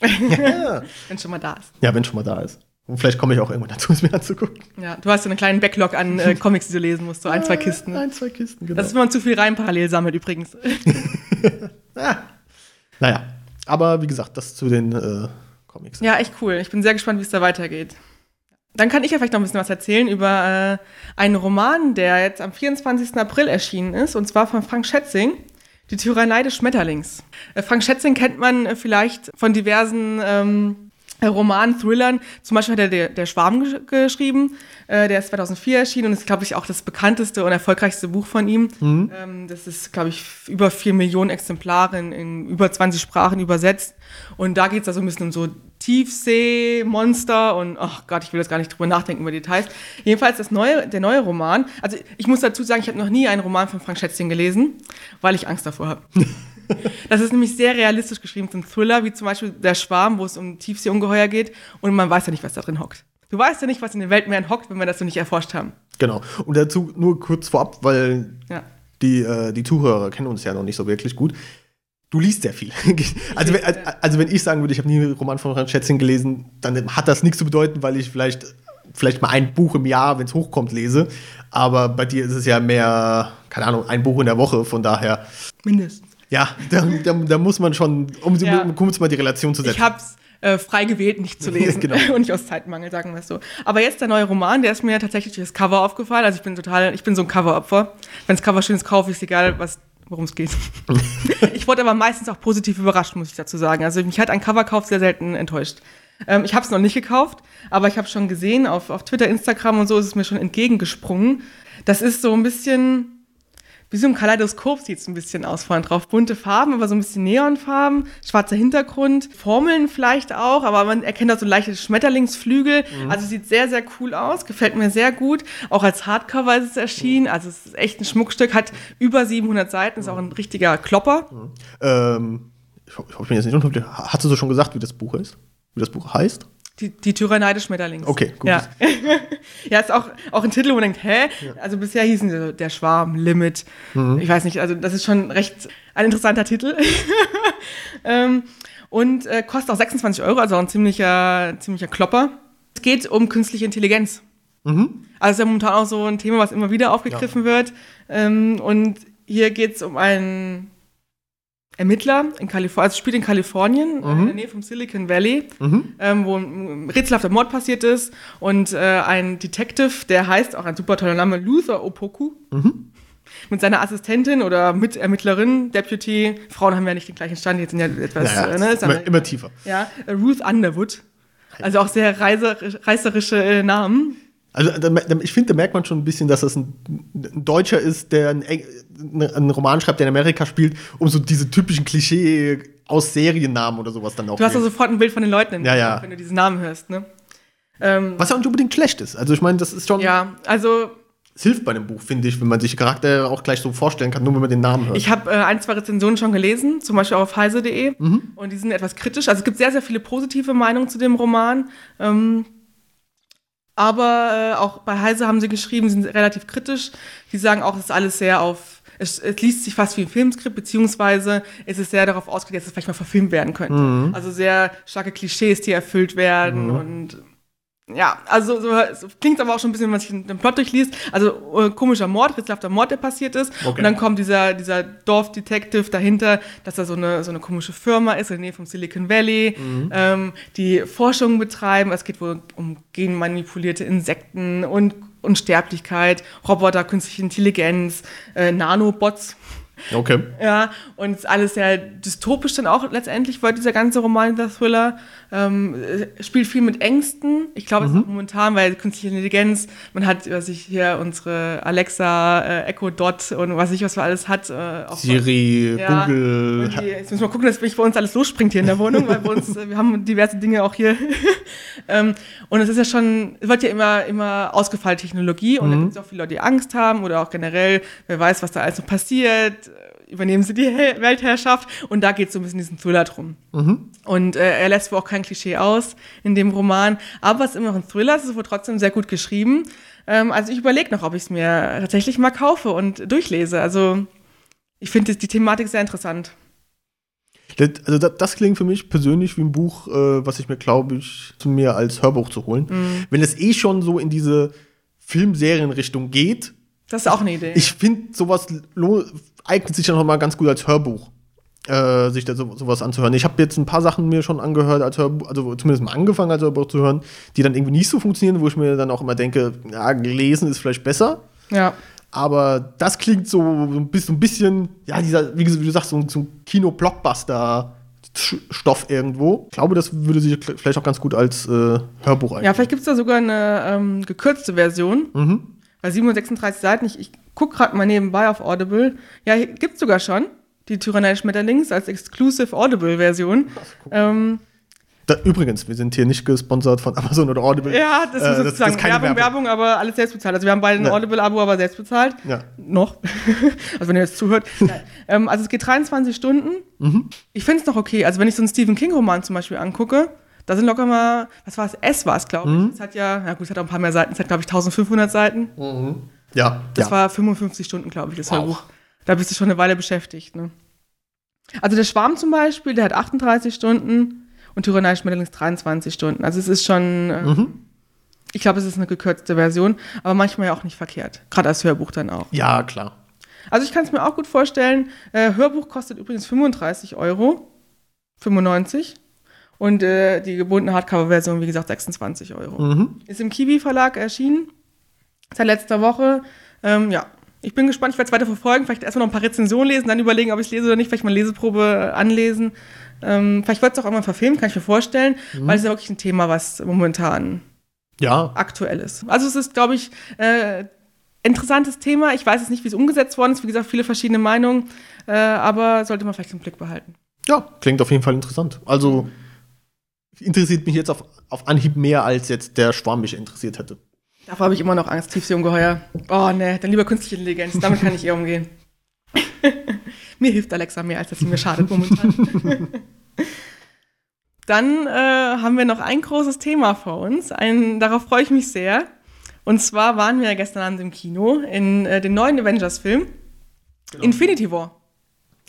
ja. <laughs> wenn es schon mal da ist. ja, wenn schon mal da ist. Und vielleicht komme ich auch irgendwann dazu, es mir anzugucken. Ja, du hast ja einen kleinen Backlog an äh, <laughs> Comics, die du lesen musst, so ein, zwei Kisten. Ein, zwei Kisten, genau. Das ist, wenn man zu viel rein parallel sammelt übrigens. <laughs> naja, aber wie gesagt, das zu den äh, Comics. Ja, echt cool. Ich bin sehr gespannt, wie es da weitergeht. Dann kann ich ja vielleicht noch ein bisschen was erzählen über äh, einen Roman, der jetzt am 24. April erschienen ist, und zwar von Frank Schätzing, Die Tyrannei des Schmetterlings. Äh, Frank Schätzing kennt man äh, vielleicht von diversen ähm, äh, Romanen, Thrillern. Zum Beispiel hat er Der, der Schwarm gesch geschrieben, äh, der ist 2004 erschienen und ist, glaube ich, auch das bekannteste und erfolgreichste Buch von ihm. Ähm, das ist, glaube ich, über 4 Millionen Exemplare in, in über 20 Sprachen übersetzt. Und da geht es da so ein bisschen um so Tiefsee, Monster und, ach Gott, ich will jetzt gar nicht drüber nachdenken über Details. Jedenfalls das neue, der neue Roman, also ich muss dazu sagen, ich habe noch nie einen Roman von Frank Schätzing gelesen, weil ich Angst davor habe. <laughs> Das ist nämlich sehr realistisch geschrieben, so ein Thriller, wie zum Beispiel Der Schwarm, wo es um Tiefseeungeheuer geht und man weiß ja nicht, was da drin hockt. Du weißt ja nicht, was in den Weltmeeren hockt, wenn wir das so nicht erforscht haben. Genau. Und dazu nur kurz vorab, weil Ja. die, äh, die Zuhörer kennen uns ja noch nicht so wirklich gut. Du liest sehr viel. <laughs> also, wenn, ja. also wenn ich sagen würde, ich habe nie einen Roman von Frank Schätzing gelesen, dann hat das nichts zu bedeuten, weil ich vielleicht, vielleicht mal ein Buch im Jahr, wenn es hochkommt, lese. Aber bei dir ist es ja mehr, keine Ahnung, ein Buch in der Woche. Von daher, Mindestens. ja, da, da, da muss man schon, um, Ja. um kurz mal die Relation zu setzen. Ich hab's äh, frei gewählt, nicht zu lesen. <laughs> Genau. <laughs> Und nicht aus Zeitmangel, sagen wir es so. Aber jetzt der neue Roman, der ist mir tatsächlich durch das Cover aufgefallen. Also ich bin total, ich bin so ein Coveropfer. Wenn das Cover schön ist, kaufe ich es, egal was worum es geht. <laughs> ich wurde aber meistens auch positiv überrascht, muss ich dazu sagen. Also mich hat ein Coverkauf sehr selten enttäuscht. Ähm, ich habe es noch nicht gekauft, aber ich habe schon gesehen, auf, auf Twitter, Instagram und so ist es mir schon entgegengesprungen. Das ist so ein bisschen wie so ein Kaleidoskop sieht es ein bisschen aus vorne drauf. Bunte Farben, aber so ein bisschen Neonfarben, schwarzer Hintergrund, Formeln vielleicht auch, aber man erkennt da so leichte Schmetterlingsflügel. Mhm. Also sieht sehr, sehr cool aus, gefällt mir sehr gut. Auch als Hardcover ist es erschienen, mhm. also es ist echt ein Schmuckstück, hat über 700 Seiten, ist auch ein richtiger Klopper. Mhm. Ähm, ich hoffe, ich bin jetzt nicht unverblüht. Hast du so schon gesagt, wie das Buch ist? Wie das Buch heißt? Die, die Tyrannei des Schmetterlings. Okay, gut. Ja, <laughs> ja ist auch, auch ein Titel, wo man denkt, hä? Ja. Also bisher hießen sie der Schwarm, Limit. Mhm. Ich weiß nicht, also das ist schon recht ein interessanter Titel. <laughs> ähm, und äh, kostet auch 26 Euro, also auch ein ziemlicher, ziemlicher Klopper. Es geht um künstliche Intelligenz. Mhm. Also ist ja momentan auch so ein Thema, was immer wieder aufgegriffen ja. wird. Ähm, und hier geht es um einen Ermittler in Kalifornien, also spielt in Kalifornien, mhm. in der Nähe vom Silicon Valley, mhm. ähm, wo ein rätselhafter Mord passiert ist und äh, ein Detective, der heißt, auch ein super toller Name, Luther Opoku, mhm. mit seiner Assistentin oder Mitermittlerin, Deputy, Frauen haben ja nicht den gleichen Stand, jetzt sind ja etwas, ja, ja, äh, ne, immer, immer, immer, tiefer. Ja, Ruth Underwood, also auch sehr reiser, reißerische äh, Namen. Also ich finde, da merkt man schon ein bisschen, dass das ein, ein Deutscher ist, der einen, einen, Roman schreibt, der in Amerika spielt, um so diese typischen Klischee aus Seriennamen oder sowas dann auch. Du hast ja sofort ein Bild von den Leuten im ja, ja. wenn du diesen Namen hörst, ne? Ähm, Was ja nicht unbedingt schlecht ist. Also ich meine, das ist schon. Ja, also. Es hilft bei einem Buch, finde ich, wenn man sich Charaktere auch gleich so vorstellen kann, nur wenn man den Namen hört. Ich habe äh, ein, zwei Rezensionen schon gelesen, zum Beispiel auf heise.de. Mhm. Und die sind etwas kritisch. Also es gibt sehr, sehr viele positive Meinungen zu dem Roman. Ähm, aber äh, auch bei Heise haben sie geschrieben, sind relativ kritisch. Die sagen auch, es ist alles sehr auf, es, es, liest sich fast wie ein Filmskript, beziehungsweise es ist sehr darauf ausgelegt, dass es vielleicht mal verfilmt werden könnte. Mhm. Also sehr starke Klischees, die erfüllt werden mhm. und ja, also so, klingt aber auch schon ein bisschen, wenn man sich den Plot durchliest. Also äh, komischer Mord, rätselhafter Mord, der passiert ist. Okay. Und dann kommt dieser, dieser Dorfdetective dahinter, dass er so eine, so eine komische Firma ist in der Nähe vom Silicon Valley, mhm. ähm, die Forschung betreiben. Es geht wohl um genmanipulierte Insekten und Unsterblichkeit, Roboter, künstliche Intelligenz, äh, Nanobots. Okay. Ja, und alles sehr dystopisch dann auch letztendlich, weil dieser ganze Roman, der Thriller, ähm, spielt viel mit Ängsten. Ich glaube, mhm. es ist momentan, weil künstliche Intelligenz, man hat, was ich hier unsere Alexa, äh, Echo Dot und was ich was man alles hat. Äh, Siri, ja, Google. Die, jetzt müssen wir gucken, dass bei uns alles losspringt hier in der Wohnung, weil bei uns, wir haben diverse Dinge auch hier. <laughs> ähm, und es ist ja schon, es wird ja immer, immer ausgefeilte Technologie und mhm. da gibt es auch viele Leute, die Angst haben oder auch generell, wer weiß, was da alles so passiert übernehmen sie die Weltherrschaft und da geht es so ein bisschen diesen Thriller drum. Mhm. Und äh, er lässt wohl auch kein Klischee aus in dem Roman, aber es ist immer noch ein Thriller, es ist wohl trotzdem sehr gut geschrieben. Ähm, also ich überlege noch, ob ich es mir tatsächlich mal kaufe und durchlese. Also ich finde die Thematik sehr interessant. Also das, das, klingt für mich persönlich wie ein Buch, äh, was ich mir glaube ich zu mir als Hörbuch zu holen. Mhm. Wenn es eh schon so in diese Filmserienrichtung geht, das ist auch eine Idee. Ich finde, sowas eignet sich ja noch mal ganz gut als Hörbuch, äh, sich da so, sowas anzuhören. Ich habe jetzt ein paar Sachen mir schon angehört als Hörbuch, also zumindest mal angefangen als Hörbuch zu hören, die dann irgendwie nicht so funktionieren, wo ich mir dann auch immer denke, ja, gelesen ist vielleicht besser. Ja. Aber das klingt so, ein bisschen, ja, dieser, wie du sagst, so, so ein Kino-Blockbuster. Stoff irgendwo. Ich glaube, das würde sich vielleicht auch ganz gut als äh, Hörbuch eignen. Ja, vielleicht gibt es da sogar eine ähm, gekürzte Version. Mhm. Bei 736 Seiten, ich, ich gucke gerade mal nebenbei auf Audible. Ja, gibt es sogar schon. Die Tyrannei Schmetterlings als Exclusive Audible-Version. Ähm, übrigens, wir sind hier nicht gesponsert von Amazon oder Audible. Ja, das ist äh, sozusagen das, das Werbung, Werbung, Werbung, aber alles selbst bezahlt. Also wir haben beide ein ja. Audible-Abo, aber selbst bezahlt. Ja. Noch. <laughs> also wenn ihr jetzt zuhört. <laughs> ähm, also es geht 23 Stunden. Mhm. Ich finde es noch okay. Also wenn ich so einen Stephen King-Roman zum Beispiel angucke, da sind locker mal, was war es? S war es, glaube ich. Mhm. Es hat ja, ja gut, es hat auch ein paar mehr Seiten. Es hat, glaube ich, 1500 Seiten. Mhm. Ja. Das ja. war 55 Stunden, glaube ich, das wow. Hörbuch. Da bist du schon eine Weile beschäftigt, ne? Also der Schwarm zum Beispiel, der hat 38 Stunden und Tyrannei Schmetterlings 23 Stunden. Also es ist schon, äh, mhm. ich glaube, es ist eine gekürzte Version, aber manchmal ja auch nicht verkehrt. Gerade als Hörbuch dann auch. Ja, klar. Also ich kann es mir auch gut vorstellen. Äh, Hörbuch kostet übrigens 35 Euro. 95. Und äh, die gebundene Hardcover-Version, wie gesagt, 26 Euro. Mhm. Ist im Kiwi-Verlag erschienen. Seit letzter Woche. Ähm, ja, ich bin gespannt, ich werde es weiter verfolgen. Vielleicht erstmal noch ein paar Rezensionen lesen, dann überlegen, ob ich es lese oder nicht. Vielleicht mal Leseprobe anlesen. Ähm, vielleicht wird es auch irgendwann verfilmt, kann ich mir vorstellen, mhm. weil es ist ja wirklich ein Thema, was momentan ja. aktuell ist. Also es ist, glaube ich, äh, interessantes Thema. Ich weiß jetzt nicht, wie es umgesetzt worden ist. Wie gesagt, viele verschiedene Meinungen, äh, aber sollte man vielleicht im Blick behalten. Ja, klingt auf jeden Fall interessant. Also interessiert mich jetzt auf, auf Anhieb mehr, als jetzt der Schwarm mich interessiert hätte. Davor habe ich immer noch Angst, Tiefseeungeheuer. Oh, ne, dann lieber künstliche Intelligenz. Damit kann ich eher umgehen. <laughs> mir hilft Alexa mehr, als dass sie mir schadet momentan. <laughs> dann äh, haben wir noch ein großes Thema vor uns. Ein, darauf freue ich mich sehr. Und zwar waren wir gestern Abend im Kino in äh, den neuen Avengers-Film genau. Infinity War.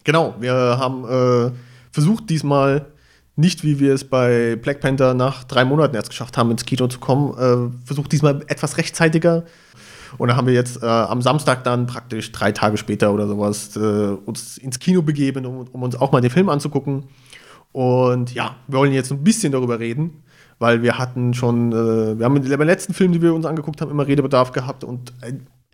Genau, wir haben äh, versucht diesmal nicht, wie wir es bei Black Panther nach drei Monaten erst geschafft haben, ins Kino zu kommen, äh, versucht diesmal etwas rechtzeitiger. Und da haben wir jetzt äh, am Samstag dann praktisch drei Tage später oder sowas äh, uns ins Kino begeben, um, um, uns auch mal den Film anzugucken. Und ja, wir wollen jetzt ein bisschen darüber reden, weil wir hatten schon, äh, wir haben beim letzten Film, den wir uns angeguckt haben, immer Redebedarf gehabt und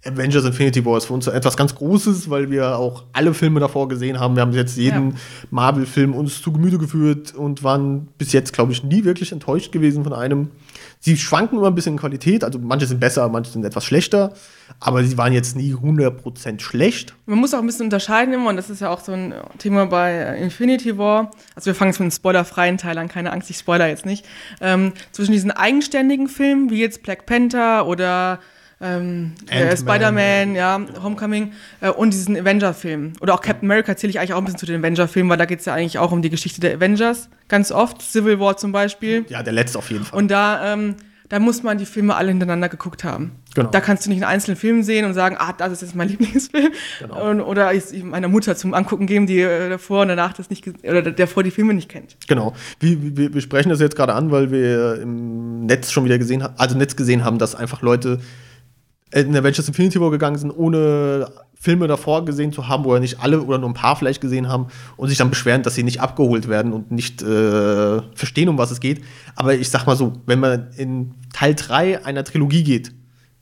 Avengers Infinity War ist für uns etwas ganz Großes, weil wir auch alle Filme davor gesehen haben. Wir haben jetzt jeden ja. Marvel-Film uns zu Gemüte geführt und waren bis jetzt, glaube ich, nie wirklich enttäuscht gewesen von einem. Sie schwanken immer ein bisschen in Qualität, also manche sind besser, manche sind etwas schlechter, aber sie waren jetzt nie 100% schlecht. Man muss auch ein bisschen unterscheiden immer, und das ist ja auch so ein Thema bei Infinity War. Also wir fangen jetzt mit einem spoilerfreien Teil an, keine Angst, ich spoiler jetzt nicht. Ähm, zwischen diesen eigenständigen Filmen, wie jetzt Black Panther oder ähm, äh, Spider-Man, ja, Homecoming äh, und diesen Avenger-Film. Oder auch Captain America zähle ich eigentlich auch ein bisschen zu den Avenger-Filmen, weil da geht es ja eigentlich auch um die Geschichte der Avengers. Ganz oft. Civil War zum Beispiel. Ja, der letzte auf jeden Fall. Und da, ähm, da muss man die Filme alle hintereinander geguckt haben. Genau. Da kannst du nicht einen einzelnen Film sehen und sagen, ah, das ist jetzt mein <laughs> Lieblingsfilm. Genau. Und, oder ich, meiner Mutter zum Angucken geben, die äh, davor und danach das nicht, oder der vor die Filme nicht kennt. Genau. Wir, wir, wir sprechen das jetzt gerade an, weil wir im Netz schon wieder gesehen haben, also Netz gesehen haben, dass einfach Leute in Avengers Infinity War gegangen sind, ohne Filme davor gesehen zu haben oder nicht alle oder nur ein paar vielleicht gesehen haben und sich dann beschweren, dass sie nicht abgeholt werden und nicht äh, verstehen, um was es geht. Aber ich sag mal so, wenn man in Teil 3 einer Trilogie geht,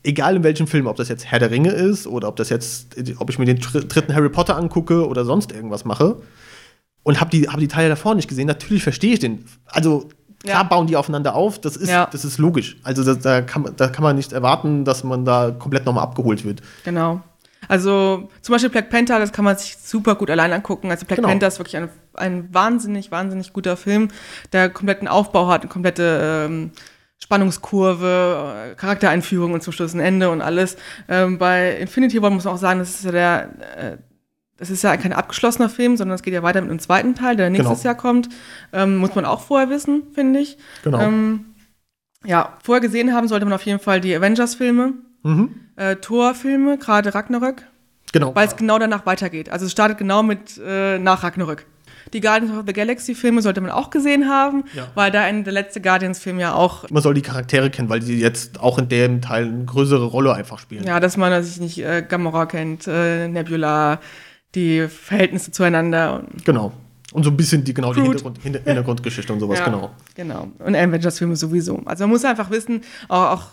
egal in welchem Film, ob das jetzt Herr der Ringe ist oder ob das jetzt, ob ich mir den dritten Harry Potter angucke oder sonst irgendwas mache und habe die, hab die Teile davor nicht gesehen, natürlich verstehe ich den. Also Klar ja. bauen die aufeinander auf, das ist, ja. das ist logisch. Also das, da, kann, da kann man nicht erwarten, dass man da komplett nochmal abgeholt wird. Genau. Also zum Beispiel Black Panther, das kann man sich super gut allein angucken. Also Black genau. Panther ist wirklich ein, ein wahnsinnig, wahnsinnig guter Film, der kompletten Aufbau hat, eine komplette ähm, Spannungskurve, äh, Charaktereinführung und zum Schluss ein Ende und alles. Ähm, bei Infinity War muss man auch sagen, das ist ja der äh, das ist ja kein abgeschlossener Film, sondern es geht ja weiter mit einem zweiten Teil, der nächstes genau. Jahr kommt. Ähm, muss man auch vorher wissen, finde ich. Genau. Ähm, ja, vorher gesehen haben sollte man auf jeden Fall die Avengers-Filme, mhm. äh, Thor-Filme, gerade Ragnarök. Genau. Weil es genau danach weitergeht. Also es startet genau mit äh, nach Ragnarök. Die Guardians of the Galaxy-Filme sollte man auch gesehen haben, ja. weil da in der letzte Guardians-Film ja auch. Man soll die Charaktere kennen, weil die jetzt auch in dem Teil eine größere Rolle einfach spielen. Ja, dass man sich nicht äh, Gamora kennt, äh, Nebula, die Verhältnisse zueinander. genau. Und so ein bisschen die, genau, die Hintergrund, Hintergrundgeschichte und sowas, ja, genau. Genau. Und Avengers-Filme sowieso. Also man muss einfach wissen, auch, auch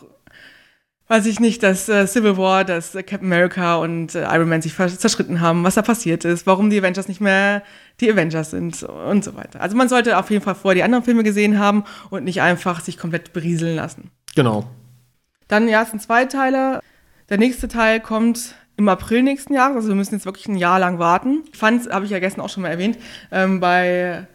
weiß ich nicht, dass äh, Civil War, dass äh, Captain America und äh, Iron Man sich zerschritten haben, was da passiert ist, warum die Avengers nicht mehr die Avengers sind und so weiter. Also man sollte auf jeden Fall vorher die anderen Filme gesehen haben und nicht einfach sich komplett berieseln lassen. Genau. Dann ja, es sind zwei Teile. Der nächste Teil kommt im April nächsten Jahres. Also wir müssen jetzt wirklich ein Jahr lang warten. Ich fand, habe ich ja gestern auch schon mal erwähnt, ähm, bei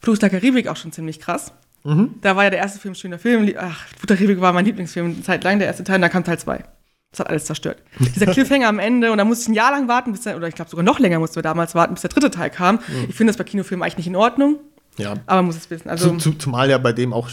Fluch der Karibik auch schon ziemlich krass. Mhm. Da war ja der erste Film schöner Film. Ach, Fluch der Karibik war mein Lieblingsfilm eine Zeit lang, der erste Teil, und dann kam Teil 2. Das hat alles zerstört. <laughs> Dieser Cliffhanger am Ende und da musste ich ein Jahr lang warten, bis der, oder ich glaube sogar noch länger mussten wir damals warten, bis der dritte Teil kam. Mhm. Ich finde das bei Kinofilmen eigentlich nicht in Ordnung. Ja. Aber man muss es wissen. Also, zu, zumal ja bei dem auch,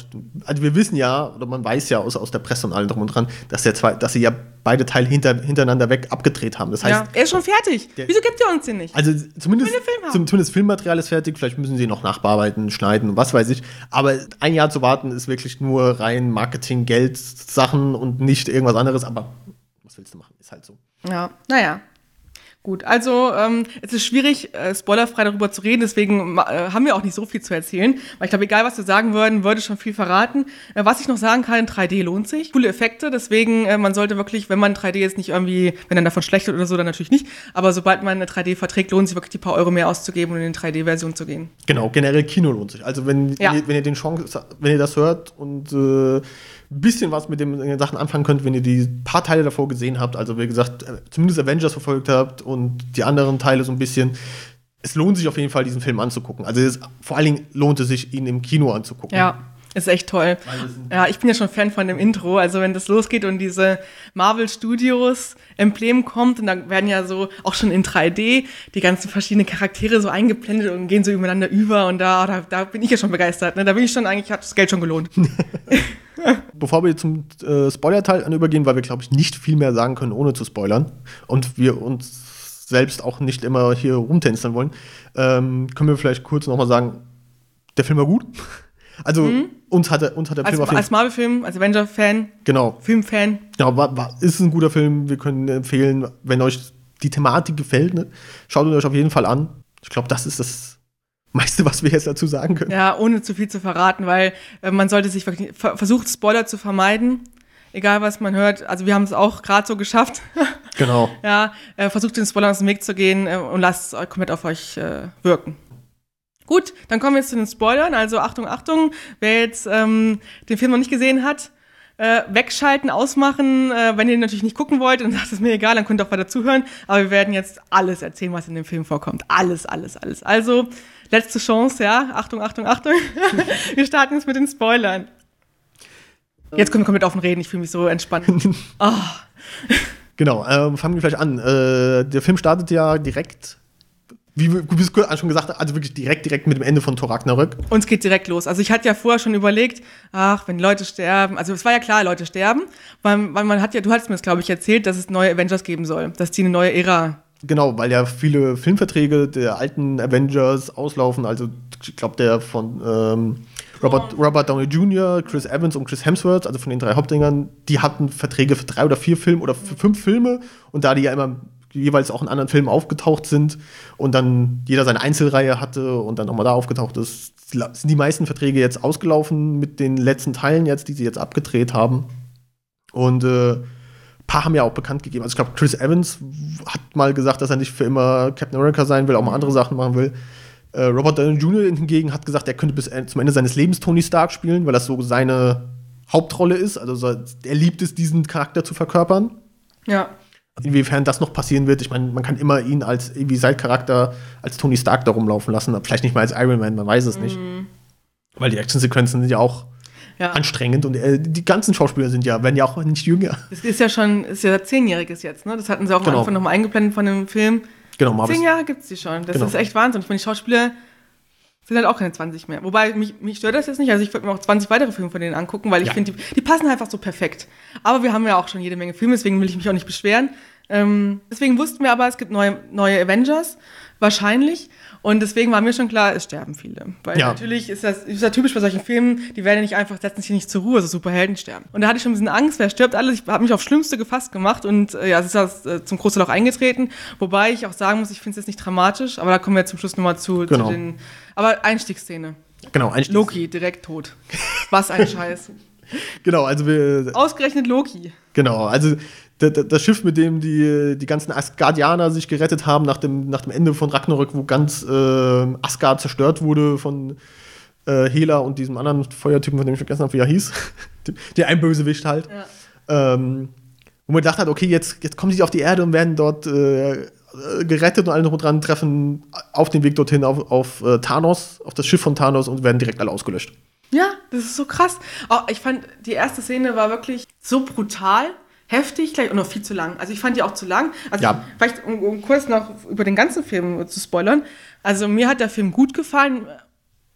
also wir wissen ja, oder man weiß ja aus, aus der Presse und allem drum und dran, dass, der zwei, dass sie ja beide Teile hinter, hintereinander weg abgedreht haben. Das heißt, ja, er ist schon fertig. Der, Wieso gibt ihr uns den nicht? Also zumindest, Film zum, zumindest Filmmaterial ist fertig, vielleicht müssen sie noch nachbearbeiten, schneiden und was weiß ich. Aber ein Jahr zu warten ist wirklich nur rein Marketing, Geld, Sachen und nicht irgendwas anderes. Aber was willst du machen? Ist halt so. Ja, naja. Gut, also ähm, es ist schwierig, äh, spoilerfrei darüber zu reden, deswegen äh, haben wir auch nicht so viel zu erzählen. Weil ich glaube, egal was wir sagen würden, würde schon viel verraten. Äh, was ich noch sagen kann, 3D lohnt sich. Coole Effekte, deswegen äh, man sollte wirklich, wenn man 3D jetzt nicht irgendwie, wenn dann davon schlecht wird oder so, dann natürlich nicht. Aber sobald man eine 3D verträgt, lohnt sich wirklich die paar Euro mehr auszugeben und in die 3D-Version zu gehen. Genau, generell Kino lohnt sich. Also wenn, ja. ihr, wenn ihr den Chance, wenn ihr das hört und äh, bisschen was mit den Sachen anfangen könnt, wenn ihr die paar Teile davor gesehen habt. Also, wie gesagt, äh, zumindest Avengers verfolgt habt und die anderen Teile so ein bisschen. Es lohnt sich auf jeden Fall, diesen Film anzugucken. Also, es, vor allen Dingen lohnt es sich, ihn im Kino anzugucken. Ja. Ist echt toll. Ja, ich bin ja schon Fan von dem Intro. Also wenn das losgeht und diese Marvel Studios Emblem kommt und dann werden ja so auch schon in 3D die ganzen verschiedenen Charaktere so eingeblendet und gehen so übereinander über und da, da, da bin ich ja schon begeistert. Ne? Da bin ich schon eigentlich, hat das Geld schon gelohnt. <laughs> <laughs> Bevor wir zum äh, Spoiler-Teil übergehen, weil wir, glaube ich, nicht viel mehr sagen können, ohne zu spoilern und wir uns selbst auch nicht immer hier rumtänzeln wollen, ähm, können wir vielleicht kurz nochmal sagen, der Film war gut. <laughs> Also mhm. uns, hat der, uns hat der als, Film Als Marvel-Film, als Avenger-Fan, genau. Film-Fan. Genau, war, war, ist ein guter Film. Wir können empfehlen, wenn euch die Thematik gefällt, ne, schaut ihn euch auf jeden Fall an. Ich glaube, das ist das meiste, was wir jetzt dazu sagen können. Ja, ohne zu viel zu verraten, weil äh, man sollte sich wirklich, versucht, Spoiler zu vermeiden. Egal, was man hört. Also wir haben es auch gerade so geschafft. <laughs> genau. Ja, äh, versucht den Spoiler aus dem Weg zu gehen äh, und lasst es komplett auf euch äh, wirken. Gut, dann kommen wir jetzt zu den Spoilern. Also Achtung, Achtung, wer jetzt ähm, den Film noch nicht gesehen hat, äh, wegschalten, ausmachen. Äh, wenn ihr natürlich nicht gucken wollt, dann <laughs> sagt es mir egal, dann könnt ihr auch weiter zuhören. Aber wir werden jetzt alles erzählen, was in dem Film vorkommt. Alles, alles, alles. Also, letzte Chance, ja. Achtung, Achtung, Achtung. <laughs> wir starten jetzt mit den Spoilern. Jetzt können wir komplett offen reden, ich fühle mich so entspannt. oh. <laughs> Genau, äh, fangen wir gleich an. Äh, der Film startet ja direkt wie du es schon gesagt hast, also wirklich direkt, direkt mit dem Ende von Thor Ragnarök. Uns geht direkt los. Also ich hatte ja vorher schon überlegt, ach, wenn Leute sterben, also es war ja klar, Leute sterben, weil, weil man hat ja, du hattest mir das, glaube ich, erzählt, dass es neue Avengers geben soll, dass die eine neue Ära Genau, weil ja viele Filmverträge der alten Avengers auslaufen. Also ich glaube, der von ähm, Robert, Robert Downey Jr., Chris Evans und Chris Hemsworth, also von den drei Hauptdingern, die hatten Verträge für drei oder vier Filme oder für fünf Filme. Und da die ja immer jeweils auch in anderen Filmen aufgetaucht sind und dann jeder seine Einzelreihe hatte und dann nochmal da aufgetaucht ist, sind die meisten Verträge jetzt ausgelaufen mit den letzten Teilen jetzt, die sie jetzt abgedreht haben. Und äh, paar haben ja auch bekannt gegeben. Also ich glaube, Chris Evans hat mal gesagt, dass er nicht für immer Captain America sein will, auch mal andere Sachen machen will. Äh, Robert Downey Jr. hingegen hat gesagt, er könnte bis zum Ende seines Lebens Tony Stark spielen, weil das so seine Hauptrolle ist. Also er liebt es, diesen Charakter zu verkörpern. Ja. Inwiefern das noch passieren wird, ich meine, man kann immer ihn als irgendwie Side-Charakter, als Tony Stark da rumlaufen lassen, vielleicht nicht mal als Iron Man, man weiß es nicht. Mhm. Weil die Actionsequenzen sind ja auch ja. anstrengend und äh, die ganzen Schauspieler sind ja, werden ja auch nicht jünger. Das ist ja schon, ist ja zehnjähriges jetzt, ne? Das hatten sie auch genau. am Anfang nochmal eingeblendet von dem Film. Genau, Marvel. Zehn Jahre gibt es die schon. Das genau. ist echt Wahnsinn. Ich meine, die Schauspieler sind halt auch keine 20 mehr. Wobei, mich, mich stört das jetzt nicht. Also ich würde mir auch 20 weitere Filme von denen angucken, weil ich ja. finde, die, die passen einfach so perfekt. Aber wir haben ja auch schon jede Menge Filme, deswegen will ich mich auch nicht beschweren. Ähm, deswegen wussten wir aber, es gibt neue, neue Avengers, wahrscheinlich. Und deswegen war mir schon klar, es sterben viele. Weil ja. natürlich ist das, ist das typisch bei solchen Filmen, die werden ja nicht einfach, setzen sich nicht zur Ruhe, also Superhelden sterben. Und da hatte ich schon ein bisschen Angst, wer stirbt alles. Ich habe mich aufs Schlimmste gefasst gemacht und äh, ja, es ist das, äh, zum Großteil auch eingetreten. Wobei ich auch sagen muss, ich finde es jetzt nicht dramatisch, aber da kommen wir zum Schluss nochmal zu, genau. zu den. Aber Einstiegsszene. Genau, Einstiegsszene. Loki, direkt tot. Was ein <laughs> Scheiß. <laughs> Genau, also wir. Ausgerechnet Loki. Genau, also das Schiff, mit dem die, die ganzen Asgardianer sich gerettet haben nach dem, nach dem Ende von Ragnarök, wo ganz äh, Asgard zerstört wurde von äh, Hela und diesem anderen Feuertypen, von dem ich vergessen habe, wie er hieß. <laughs> der ein Bösewicht halt. Ja. Ähm, wo man gedacht hat, okay, jetzt, jetzt kommen sie auf die Erde und werden dort äh, gerettet und alle noch dran treffen auf dem Weg dorthin auf, auf äh, Thanos, auf das Schiff von Thanos und werden direkt alle ausgelöscht. Ja, das ist so krass. Oh, ich fand, die erste Szene war wirklich so brutal heftig gleich und noch viel zu lang. Also ich fand die auch zu lang. Also ja. vielleicht, um, um, kurz noch über den ganzen Film zu spoilern. Also mir hat der Film gut gefallen.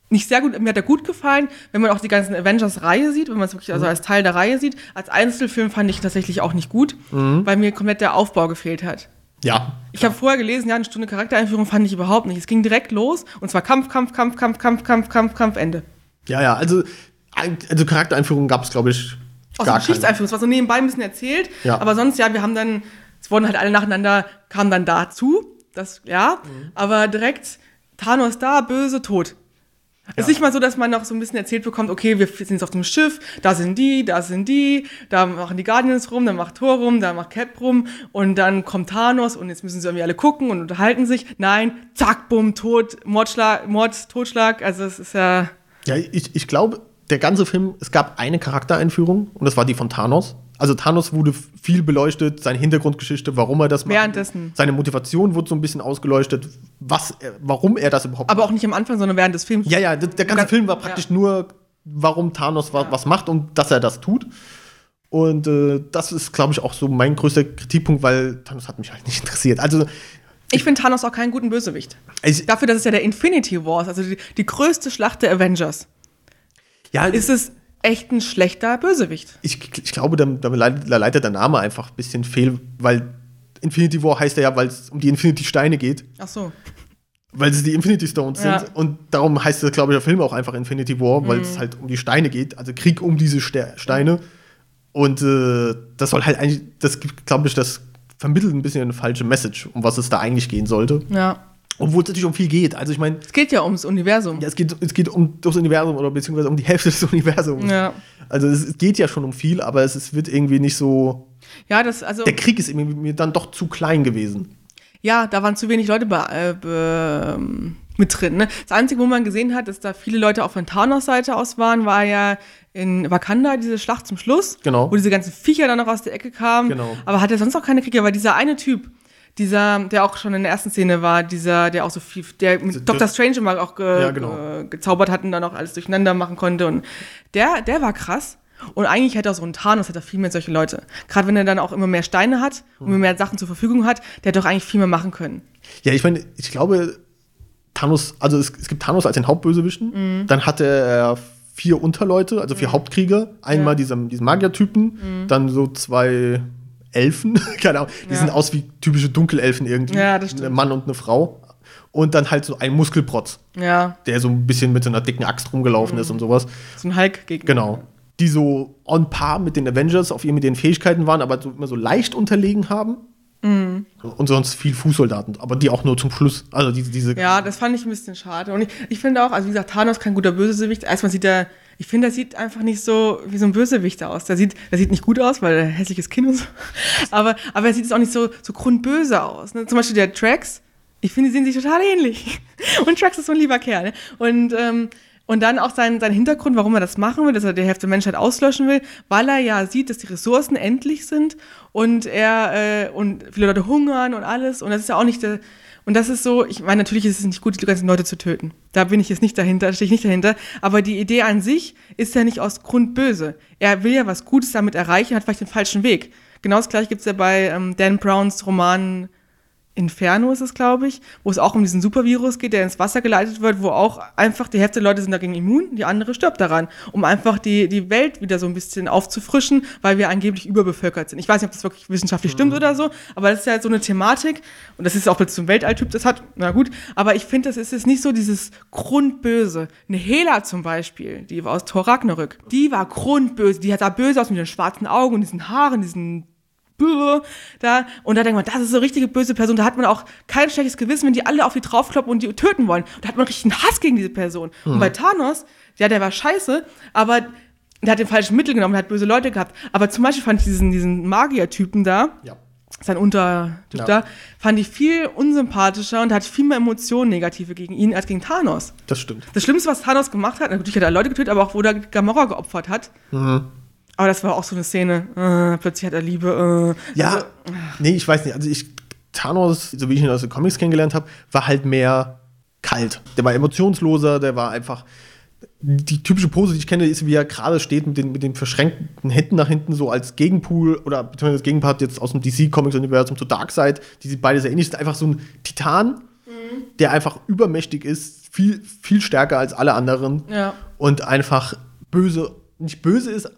Nicht sehr gut, mir hat er gut gefallen, wenn man auch die ganzen Avengers-Reihe sieht, wenn man es wirklich also mhm. als Teil der Reihe sieht. Als Einzelfilm fand ich tatsächlich auch nicht gut, mhm. weil mir komplett der Aufbau gefehlt hat. Ja. Ich habe vorher gelesen, ja, eine Stunde Charaktereinführung fand ich überhaupt nicht. Es ging direkt los und zwar Kampf, Kampf, Kampf, Kampf, Kampf, Kampf, Kampf, Kampf, Ende. Ja, ja, also, also Charaktereinführung gab es, glaube ich, aus der Geschichtseinführung. Es war so nebenbei ein bisschen erzählt. Ja. Aber sonst, ja, wir haben dann, es wurden halt alle nacheinander, kamen dann dazu. Das, ja. Mhm. Aber direkt Thanos da, böse, tot. Ja. Es ist nicht mal so, dass man noch so ein bisschen erzählt bekommt, okay, wir sind jetzt auf dem Schiff, da sind die, da sind die, da machen die Guardians rum, da macht Thor rum, da macht Cap rum und dann kommt Thanos und jetzt müssen sie irgendwie alle gucken und unterhalten sich. Nein, zack, bumm, tot, Mordschlag, Mord, Totschlag, also es ist ja... Ja, ich, ich glaube, der ganze Film, es gab eine Charaktereinführung und das war die von Thanos. Also Thanos wurde viel beleuchtet, seine Hintergrundgeschichte, warum er das macht. Währenddessen. Seine Motivation wurde so ein bisschen ausgeleuchtet, was, er, warum er das überhaupt Aber auch nicht am Anfang, sondern während des Films. Ja, ja, der, der ganze Ganz- Film war praktisch nur, warum Thanos wa was macht und dass er das tut. Und äh, das ist, glaube ich, auch so mein größter Kritikpunkt, weil Thanos hat mich halt nicht <laughs> interessiert. Also, Ich finde Thanos auch keinen guten Bösewicht. ich, Dafür, dass es ja der Infinity Wars, also die, die größte Schlacht der Avengers, ja, ist es echt ein schlechter Bösewicht. ich, ich glaube, da, da leitet da leitet der Name einfach ein bisschen fehl, weil Infinity War heißt ja, weil es um die Infinity-Steine geht, Ach so. weil es die Infinity Stones Ja. sind. Und darum heißt, glaube ich, der Film auch einfach Infinity War, weil Mhm. es halt um die Steine geht, also Krieg um diese Ste Steine. Und äh, das soll halt eigentlich, das gibt, glaube ich, das vermittelt ein bisschen eine falsche Message, um was es da eigentlich gehen sollte. Ja. Obwohl es natürlich um viel geht. Also ich meine, Es geht ja ums Universum. ja, es, geht, es geht um das Universum oder beziehungsweise um die Hälfte des Universums. Ja. Also es, es geht ja schon um viel, aber es, es wird irgendwie nicht so. Ja, das, also, Der Krieg ist irgendwie mir dann doch zu klein gewesen. ja, da waren zu wenig Leute be, äh, be, ähm, mit drin. Ne? Das Einzige, wo man gesehen hat, dass da viele Leute auch von Thanos Seite aus waren, war ja in Wakanda diese Schlacht zum Schluss, Genau. wo diese ganzen Viecher dann noch aus der Ecke kamen. Genau. Aber hat er sonst auch keine Krieger, weil dieser eine Typ, dieser, der auch schon in der ersten Szene war, dieser, der auch so viel, der mit Diese- Dr. Strange immer auch ge, Ja, genau. ge, gezaubert hat und dann auch alles durcheinander machen konnte. Und der, der war krass. Und eigentlich hätte auch so ein Thanos hätte er viel mehr solche Leute. Gerade wenn er dann auch immer mehr Steine hat und immer mehr Sachen zur Verfügung hat, der hätte doch eigentlich viel mehr machen können. Ja, ich meine, ich glaube, Thanos, also es, es gibt Thanos als den Hauptbösewichten. Dann hatte er vier Unterleute, also vier Hauptkrieger. Einmal Ja. diesen, diesen Magiertypen, dann so zwei Elfen, <laughs> keine Ahnung, die Ja. sehen aus wie typische Dunkelelfen irgendwie. Ja, das stimmt. Ein Mann und eine Frau. Und dann halt so ein Muskelprotz, Ja, der so ein bisschen mit so einer dicken Axt rumgelaufen ist und sowas. so ein Hulk gegen. Genau. Die so on par mit den Avengers auf ihr mit den Fähigkeiten waren, aber so immer so leicht unterlegen haben. Mhm. Und sonst viel Fußsoldaten, aber die auch nur zum Schluss. Also diese, diese Ja, das fand ich ein bisschen schade. Und ich, ich finde auch, also wie gesagt, Thanos kein guter Bösewicht. Erstmal sieht er, ich finde, er sieht einfach nicht so wie so ein Bösewicht aus. Der sieht, der sieht nicht gut aus, weil er hässliches Kinn und so. <laughs> Aber, aber er sieht jetzt auch nicht so, so grundböse aus. Ne? Zum Beispiel der Trax, ich finde, die sehen sich total ähnlich. <laughs> Und Trax ist so ein lieber Kerl. Ne? Und, ähm, und dann auch sein, sein Hintergrund, warum er das machen will, dass er die Hälfte der Menschheit auslöschen will, weil er ja sieht, dass die Ressourcen endlich sind und er äh, und viele Leute hungern und alles. Und das ist ja auch nicht der. Und das ist so, ich meine, natürlich ist es nicht gut, die ganzen Leute zu töten. Da bin ich jetzt nicht dahinter, da stehe ich nicht dahinter. Aber die Idee an sich ist ja nicht aus Grund böse. Er will ja was Gutes damit erreichen, hat vielleicht den falschen Weg. Genau das gleiche gibt es ja bei ähm, Dan Browns Roman Inferno ist es, glaube ich, wo es auch um diesen Supervirus geht, der ins Wasser geleitet wird, wo auch einfach die Hälfte der Leute sind dagegen immun, die andere stirbt daran, um einfach die, die Welt wieder so ein bisschen aufzufrischen, weil wir angeblich überbevölkert sind. Ich weiß nicht, ob das wirklich wissenschaftlich stimmt oder so, aber das ist ja so eine Thematik und das ist auch plötzlich so ein Weltalltyp, das hat, na gut, aber ich finde, das ist jetzt nicht so dieses Grundböse. Eine Hela zum Beispiel, die war aus Thor Ragnarök, die war grundböse, die hat da böse aus mit den schwarzen Augen und diesen Haaren, diesen da und da denkt man, das ist so eine richtige böse Person. Da hat man auch kein schlechtes Gewissen, wenn die alle auf die draufkloppen und die töten wollen. Da hat man richtig einen Hass gegen diese Person. Und bei Thanos, ja, der war scheiße, aber der hat den falschen Mittel genommen, der hat böse Leute gehabt. Aber zum Beispiel fand ich diesen, diesen Magier-Typen da, Ja. sein Untertyp Ja. da, fand ich viel unsympathischer und hat viel mehr Emotionen negative gegen ihn als gegen Thanos. Das stimmt. Das Schlimmste, was Thanos gemacht hat, natürlich hat er Leute getötet, aber auch wo er Gamora geopfert hat. Aber das war auch so eine Szene. Äh, plötzlich hat er Liebe. Äh, Ja, also, nee, ich weiß nicht. Also ich, Thanos, so wie ich ihn aus den Comics kennengelernt habe, war halt mehr kalt. Der war emotionsloser, der war einfach. Die typische Pose, die ich kenne, ist, wie er gerade steht mit den, mit den verschränkten Händen nach hinten, so als Gegenpool oder beziehungsweise das Gegenpart jetzt aus dem DC-Comics-Universum zu Darkseid, die sind beide sehr ähnlich, sind einfach so ein Titan, der einfach übermächtig ist, viel, viel stärker als alle anderen Ja. und einfach böse, nicht böse ist,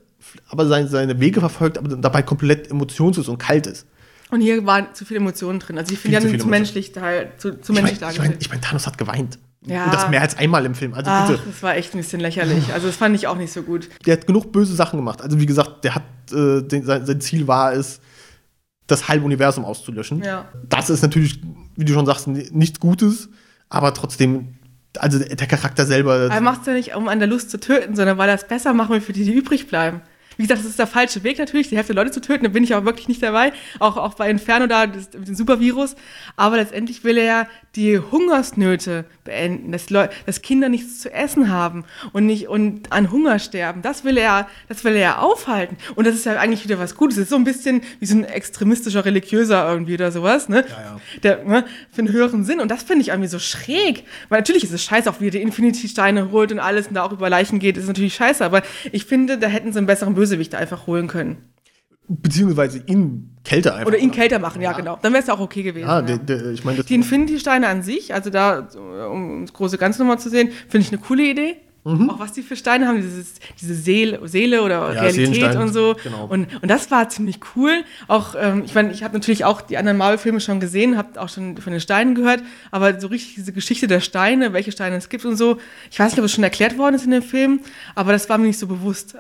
aber seine, seine Wege verfolgt, aber dabei komplett emotionslos und kalt ist. Und hier waren zu viele Emotionen drin. Also ich finde, die zu menschlich, teil, zu, zu Ich menschlich meine, ich dargestellt. mein, ich mein, Thanos hat geweint. Ja. Und das mehr als einmal im Film. Also Ach, bitte. das war echt ein bisschen lächerlich. Also das fand ich auch nicht so gut. Der hat genug böse Sachen gemacht. Also wie gesagt, der hat äh, den, sein, sein Ziel war es, das halbe Universum auszulöschen. Ja. Das ist natürlich, wie du schon sagst, ni- nichts Gutes, aber trotzdem, also der Charakter selber. Er macht es ja nicht, um an der Lust zu töten, sondern weil er es besser machen will für die, die übrig bleiben. Wie gesagt, das ist der falsche Weg natürlich, die Hälfte der Leute zu töten, da bin ich auch wirklich nicht dabei. Auch, auch bei Inferno da, das, mit dem Supervirus. Aber letztendlich will er die Hungersnöte beenden, dass, Leu dass Kinder nichts zu essen haben und nicht und an Hunger sterben. Das will er, das will er aufhalten. Und das ist ja eigentlich wieder was Gutes. Das ist so ein bisschen wie so ein extremistischer Religiöser irgendwie oder sowas, ne? Ja, ja. Der, ne? Für einen höheren Sinn. Und das finde ich irgendwie so schräg. Weil natürlich ist es scheiße, auch wie er die Infinity-Steine holt und alles und da auch über Leichen geht, ist natürlich scheiße. Aber ich finde, da hätten sie einen besseren Bösewicht einfach holen können. Beziehungsweise ihn kälter einfach. Oder ihn kälter machen, ja, genau. Dann wäre es ja auch okay gewesen. Ja, ja. der, der, ich meine, Die Infinity-Steine an sich, also da, um das große Ganze nochmal zu sehen, finde ich eine coole Idee. Auch was die für Steine haben, dieses, diese Seele, Seele oder Mhm. Ja, Realität und so. genau. Und, und das war ziemlich cool. Auch, ähm, ich meine, ich habe natürlich auch die anderen Marvel-Filme schon gesehen, habe auch schon von den Steinen gehört, aber so richtig diese Geschichte der Steine, welche Steine es gibt und so, ich weiß nicht, ob es schon erklärt worden ist in dem Film, aber das war mir nicht so bewusst.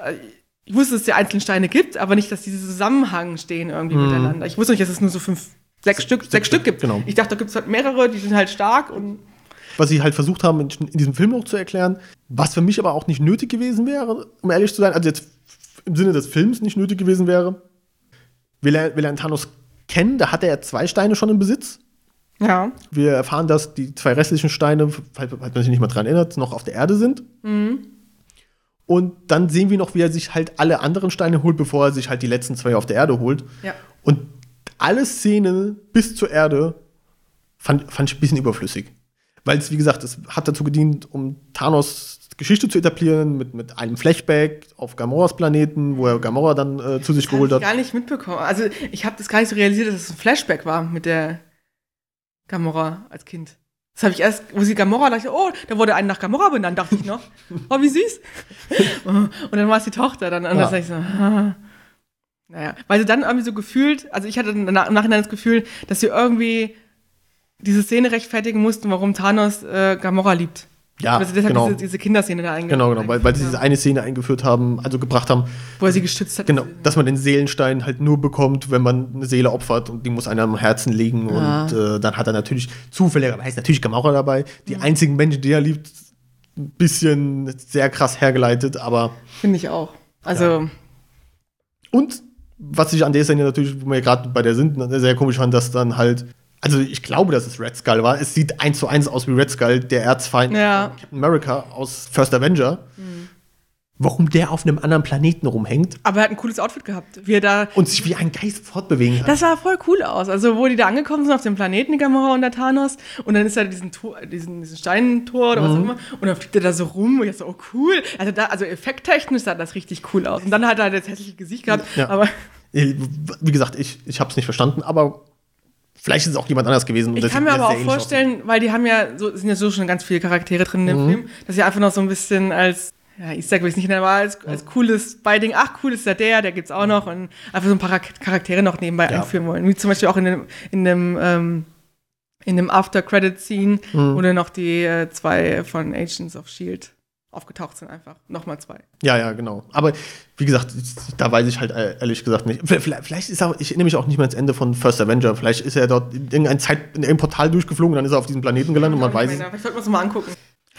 Ich wusste, dass es die einzelnen Steine gibt, aber nicht, dass diese Zusammenhang stehen irgendwie miteinander. Ich wusste nicht, dass es nur so fünf, sechs Stück, sechs, Mhm. sechs Stück gibt. genau. Ich dachte, da gibt es halt mehrere, die sind halt stark und was sie halt versucht haben, in, in diesem Film noch zu erklären, was für mich aber auch nicht nötig gewesen wäre, um ehrlich zu sein, also jetzt im Sinne des Films nicht nötig gewesen wäre. Wir, ler- wir lernen Thanos kennen, da hat er zwei Steine schon im Besitz. ja. Wir erfahren, dass die zwei restlichen Steine, falls man sich nicht mal dran erinnert, noch auf der Erde sind. Und dann sehen wir noch, wie er sich halt alle anderen Steine holt, bevor er sich halt die letzten zwei auf der Erde holt. Ja. Und alle Szenen bis zur Erde fand, fand ich ein bisschen überflüssig. Weil es, wie gesagt, es hat dazu gedient, um Thanos Geschichte zu etablieren mit, mit einem Flashback auf Gamoras Planeten, wo er Gamora dann äh, zu sich Habe geholt ich hat. gar nicht mitbekommen. Also ich habe das gar nicht so realisiert, dass es ein Flashback war mit der Gamora als Kind. Das habe ich erst, wo sie Gamora, dachte ich, oh, da wurde einen nach Gamora benannt, dachte ich noch. Oh, wie süß. <laughs> und dann war es die Tochter dann. Und Ja. das dachte ich so, ah. Naja, weil sie dann irgendwie so gefühlt, also ich hatte im Nachhinein das Gefühl, dass sie irgendwie diese Szene rechtfertigen mussten, warum Thanos äh, Gamora liebt. Ja, also deshalb genau. diese, diese Kinderszene da eingeführt Genau, genau, weil, weil sie diese eine Szene eingeführt haben, also gebracht haben, Wo er sie gestützt hat. genau, dass man den Seelenstein halt nur bekommt, wenn man eine Seele opfert und die muss einer am Herzen liegen. Ja. Und äh, dann hat er natürlich zufälligerweise natürlich Gamora dabei. Die einzigen Menschen, die er liebt, ein bisschen sehr krass hergeleitet, aber Finde ich auch. Also, Und was ich an der Szene natürlich, wo wir gerade bei der sind, ne, sehr komisch fand, dass dann halt, also ich glaube, dass es Red Skull war. Es sieht eins zu eins aus wie Red Skull, der Erzfeind Ja. von Captain America aus First Avenger. Warum der auf einem anderen Planeten rumhängt aber er hat ein cooles Outfit gehabt. Wie er da. und sich wie ein Geist fortbewegen kann. Das sah voll cool aus. Also, wo die da angekommen sind auf dem Planeten, die Gamora und der Thanos. Und dann ist er diesen, Tor, diesen, diesen Steintor oder was auch immer. Und dann fliegt er da so rum. Und ich so, oh cool. Also, da, also effekttechnisch sah das richtig cool aus. Und dann hat er das hässliche Gesicht gehabt. Ja. Aber Wie gesagt, ich, ich habe es nicht verstanden, aber vielleicht ist es auch jemand anders gewesen. ich kann mir aber auch vorstellen, weil die haben ja so, sind ja so schon ganz viele Charaktere drin in dem Film, dass sie einfach noch so ein bisschen als, ja, ich sag will ich nicht aber als, als cooles Beiding, ach cool ist ja der, der gibt's auch noch und einfach so ein paar Charaktere noch nebenbei Ja. einführen wollen. Wie zum Beispiel auch in dem, in dem, ähm, in dem After-Credit-Scene, wo dann noch die äh, zwei von Agents of S.H.I.E.L.D. aufgetaucht sind einfach. Nochmal zwei. Ja, ja, genau. Aber wie gesagt, da weiß ich halt äh, ehrlich gesagt nicht. Vielleicht, vielleicht ist auch, ich erinnere mich auch nicht mehr ans Ende von First Avenger. Vielleicht ist er dort in irgendein Zeit, in irgendein Portal durchgeflogen und dann ist er auf diesem Planeten gelandet und man weiß es. Vielleicht sollten wir es mal angucken.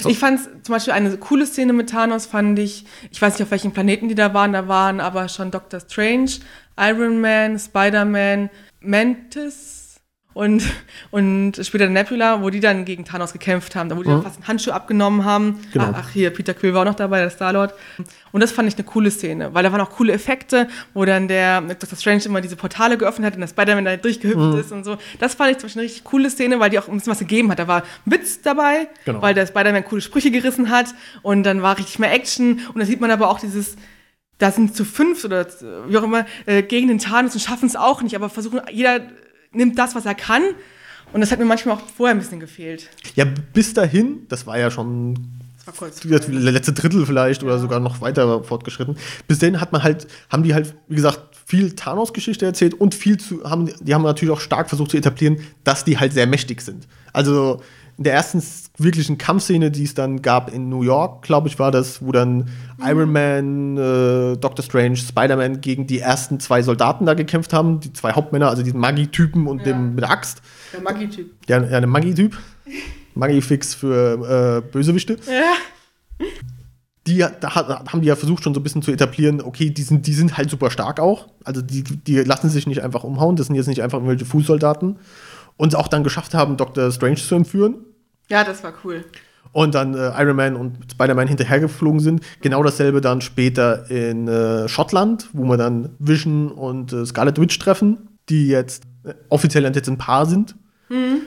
Ich fand zum Beispiel eine coole Szene mit Thanos, fand ich, ich weiß nicht, auf welchen Planeten die da waren, da waren aber schon Doctor Strange, Iron Man, Spider-Man, Mantis und, und später Nebula, wo die dann gegen Thanos gekämpft haben, da wo die dann fast einen Handschuh abgenommen haben. Genau. Ach, hier, Peter Quill war auch noch dabei, der Star-Lord. Und das fand ich eine coole Szene, weil da waren auch coole Effekte, wo dann der Doctor Strange immer diese Portale geöffnet hat und der Spider-Man da durchgehüpft ist und so. Das fand ich zum Beispiel eine richtig coole Szene, weil die auch ein bisschen was gegeben hat. Da war Witz dabei, Genau. weil der Spider-Man coole Sprüche gerissen hat und dann war richtig mehr Action und da sieht man aber auch dieses da sind zu fünf oder wie auch immer äh, gegen den Thanos und schaffen es auch nicht, aber versuchen, jeder nimmt das, was er kann. Und das hat mir manchmal auch vorher ein bisschen gefehlt. Ja, bis dahin, das war ja schon Das war kurz. das letzte Drittel vielleicht oder sogar noch weiter fortgeschritten. Bis dahin hat man halt, haben die halt, wie gesagt, viel Thanos-Geschichte erzählt und viel zu, haben, die haben natürlich auch stark versucht zu etablieren, dass die halt sehr mächtig sind. Also in der ersten wirklichen Kampfszene, die es dann gab in New York, glaube ich, war das, wo dann Iron Man, äh, Doctor Strange, Spider-Man gegen die ersten zwei Soldaten da gekämpft haben, die zwei Hauptmänner, also diesen Magi-Typen und Ja. dem mit der Axt. Der Maggi-Typ. Ja, ja eine Magi-Typ. <laughs> Magi-Fix für äh, Bösewichte Ja. die da haben die ja versucht schon so ein bisschen zu etablieren, okay, die sind, die sind halt super stark auch. Also die, die lassen sich nicht einfach umhauen, das sind jetzt nicht einfach irgendwelche Fußsoldaten. Und auch dann geschafft haben, Dr. Strange zu entführen. Ja, das war cool. Und dann äh, Iron Man und Spider-Man hinterhergeflogen sind. Genau dasselbe dann später in äh, Schottland, wo wir dann Vision und äh, Scarlet Witch treffen, die jetzt äh, offiziell jetzt ein Paar sind.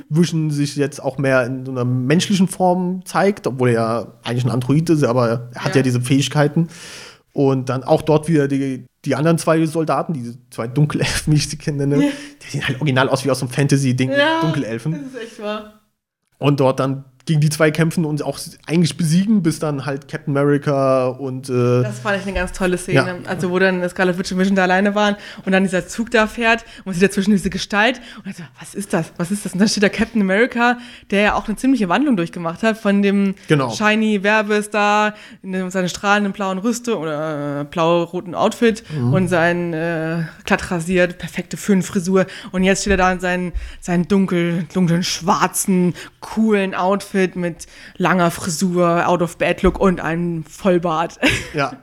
Vision sich jetzt auch mehr in so einer menschlichen Form zeigt, obwohl er ja eigentlich ein Android ist, aber er hat ja, Ja. diese Fähigkeiten. Und dann auch dort wieder die, die anderen zwei Soldaten, diese zwei Dunkelelfen, <laughs> wie ich sie kenne, Ja. die sehen halt original aus wie aus so einem Fantasy-Ding, Ja, Dunkelelfen. Das ist echt wahr. Und dort dann gegen die zwei kämpfen und auch eigentlich besiegen, bis dann halt Captain America und äh, Das fand ich eine ganz tolle Szene. Ja. Also, wo dann Scarlet Witch und Vision da alleine waren und dann dieser Zug da fährt und man sieht dazwischen diese Gestalt und dann so, was ist das? Was ist das? Und dann steht da Captain America, der ja auch eine ziemliche Wandlung durchgemacht hat von dem Genau. shiny Werbestar in dem- seine strahlenden blauen Rüste oder äh, blau-roten Outfit Mhm. und sein äh, glatt rasiert, perfekte Föhnfrisur und jetzt steht er da in seinen, seinen dunkel, dunklen, schwarzen, coolen Outfit mit langer Frisur, out of bed Look und einem Vollbart. ja. <laughs>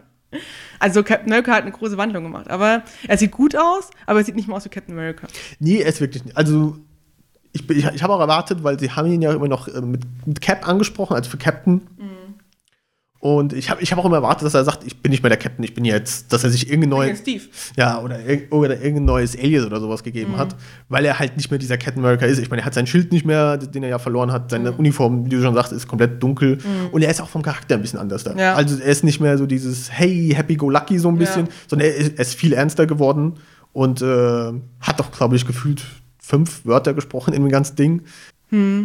Also Captain America hat eine große Wandlung gemacht. Aber er sieht gut aus, aber er sieht nicht mehr aus wie Captain America. Nee, er ist wirklich nicht. Also, ich, ich, ich habe auch erwartet, weil sie haben ihn ja immer noch äh, mit, mit Cap angesprochen, also für Captain. Und ich habe ich hab auch immer erwartet, dass er sagt, ich bin nicht mehr der Captain, ich bin jetzt, dass er sich irgendein neues, Steve. ja, oder, oder irgendein neues Alias oder sowas gegeben hat, weil er halt nicht mehr dieser Captain America ist. Ich meine, er hat sein Schild nicht mehr, den er ja verloren hat, seine Uniform, wie du schon sagst, ist komplett dunkel und er ist auch vom Charakter ein bisschen anders da. Ja. Also er ist nicht mehr so dieses Hey, happy go lucky so ein bisschen, Ja. sondern er ist, er ist viel ernster geworden und äh, hat doch, glaube ich, gefühlt fünf Wörter gesprochen in dem ganzen Ding.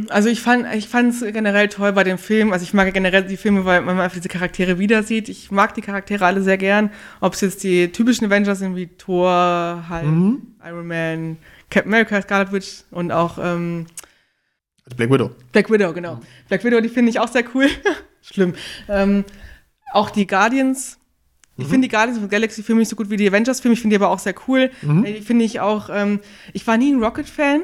Also ich fand ich es generell toll bei dem Film. Also ich mag generell die Filme, weil man einfach diese Charaktere wieder sieht. Ich mag die Charaktere alle sehr gern. Ob es jetzt die typischen Avengers sind wie Thor, Hulk, Iron Man, Captain America, Scarlet Witch und auch ähm, Black Widow. Black Widow, genau. Black Widow, die finde ich auch sehr cool. <laughs> Schlimm. Ähm, auch die Guardians. Ich finde die Guardians of the Galaxy Filme nicht so gut wie die Avengers Filme. Ich finde die aber auch sehr cool. Äh, Die finde ich auch. Ähm, ich war nie ein Rocket-Fan.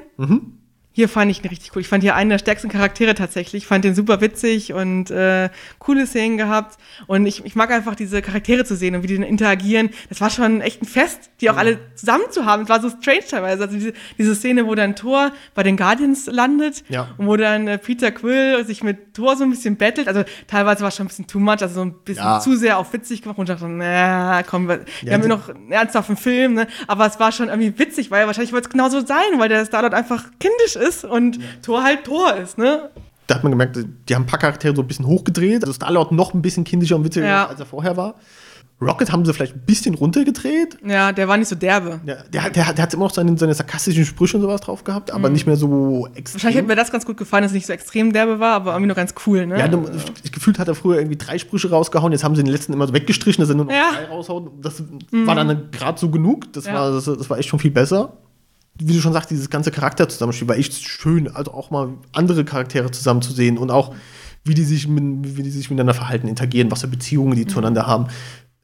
Hier fand ich ihn richtig cool. Ich fand hier einen der stärksten Charaktere tatsächlich. Ich fand den super witzig und äh, coole Szenen gehabt. Und ich, ich mag einfach diese Charaktere zu sehen und wie die dann interagieren. Das war schon echt ein Fest, die auch alle zusammen zu haben. Es war so strange teilweise. Also diese, diese Szene, wo dann Thor bei den Guardians landet Ja. und wo dann äh, Peter Quill sich mit Thor so ein bisschen bettelt. Also teilweise war es schon ein bisschen too much, also so ein bisschen Ja. zu sehr auf witzig gemacht und ich dachte, na komm, wir, wir Ja, haben ja noch einen ernsthaften Film, ne? aber es war schon irgendwie witzig, weil wahrscheinlich wollte es genauso sein, weil der Starlord einfach kindisch ist und Thor halt Thor ist, ne? Da hat man gemerkt, die haben ein paar Charaktere so ein bisschen hochgedreht. Also Star-Lord noch ein bisschen kindischer und witziger, Ja. als er vorher war. Rocket haben sie vielleicht ein bisschen runtergedreht. Ja, der war nicht so derbe. Ja, der, hat- der, der hat immer noch seine, seine sarkastischen Sprüche und sowas drauf gehabt, aber nicht mehr so extrem. Mhm. Wahrscheinlich hätte mir das ganz gut gefallen, dass es nicht so extrem derbe war, aber irgendwie noch ganz cool, ne? ja, du, gefühlt hat er früher irgendwie drei Sprüche rausgehauen, jetzt haben sie den letzten immer so weggestrichen, dass er nur noch Ja. drei raushaut. Das war dann gerade so genug. Das, Ja. war, das, das war echt schon viel besser. Wie du schon sagst, dieses ganze Charakterzusammenspiel war echt schön, also auch mal andere Charaktere zusammen zu sehen und auch, wie die sich, mit, wie die sich miteinander verhalten, interagieren, was für Beziehungen Mhm. die zueinander haben.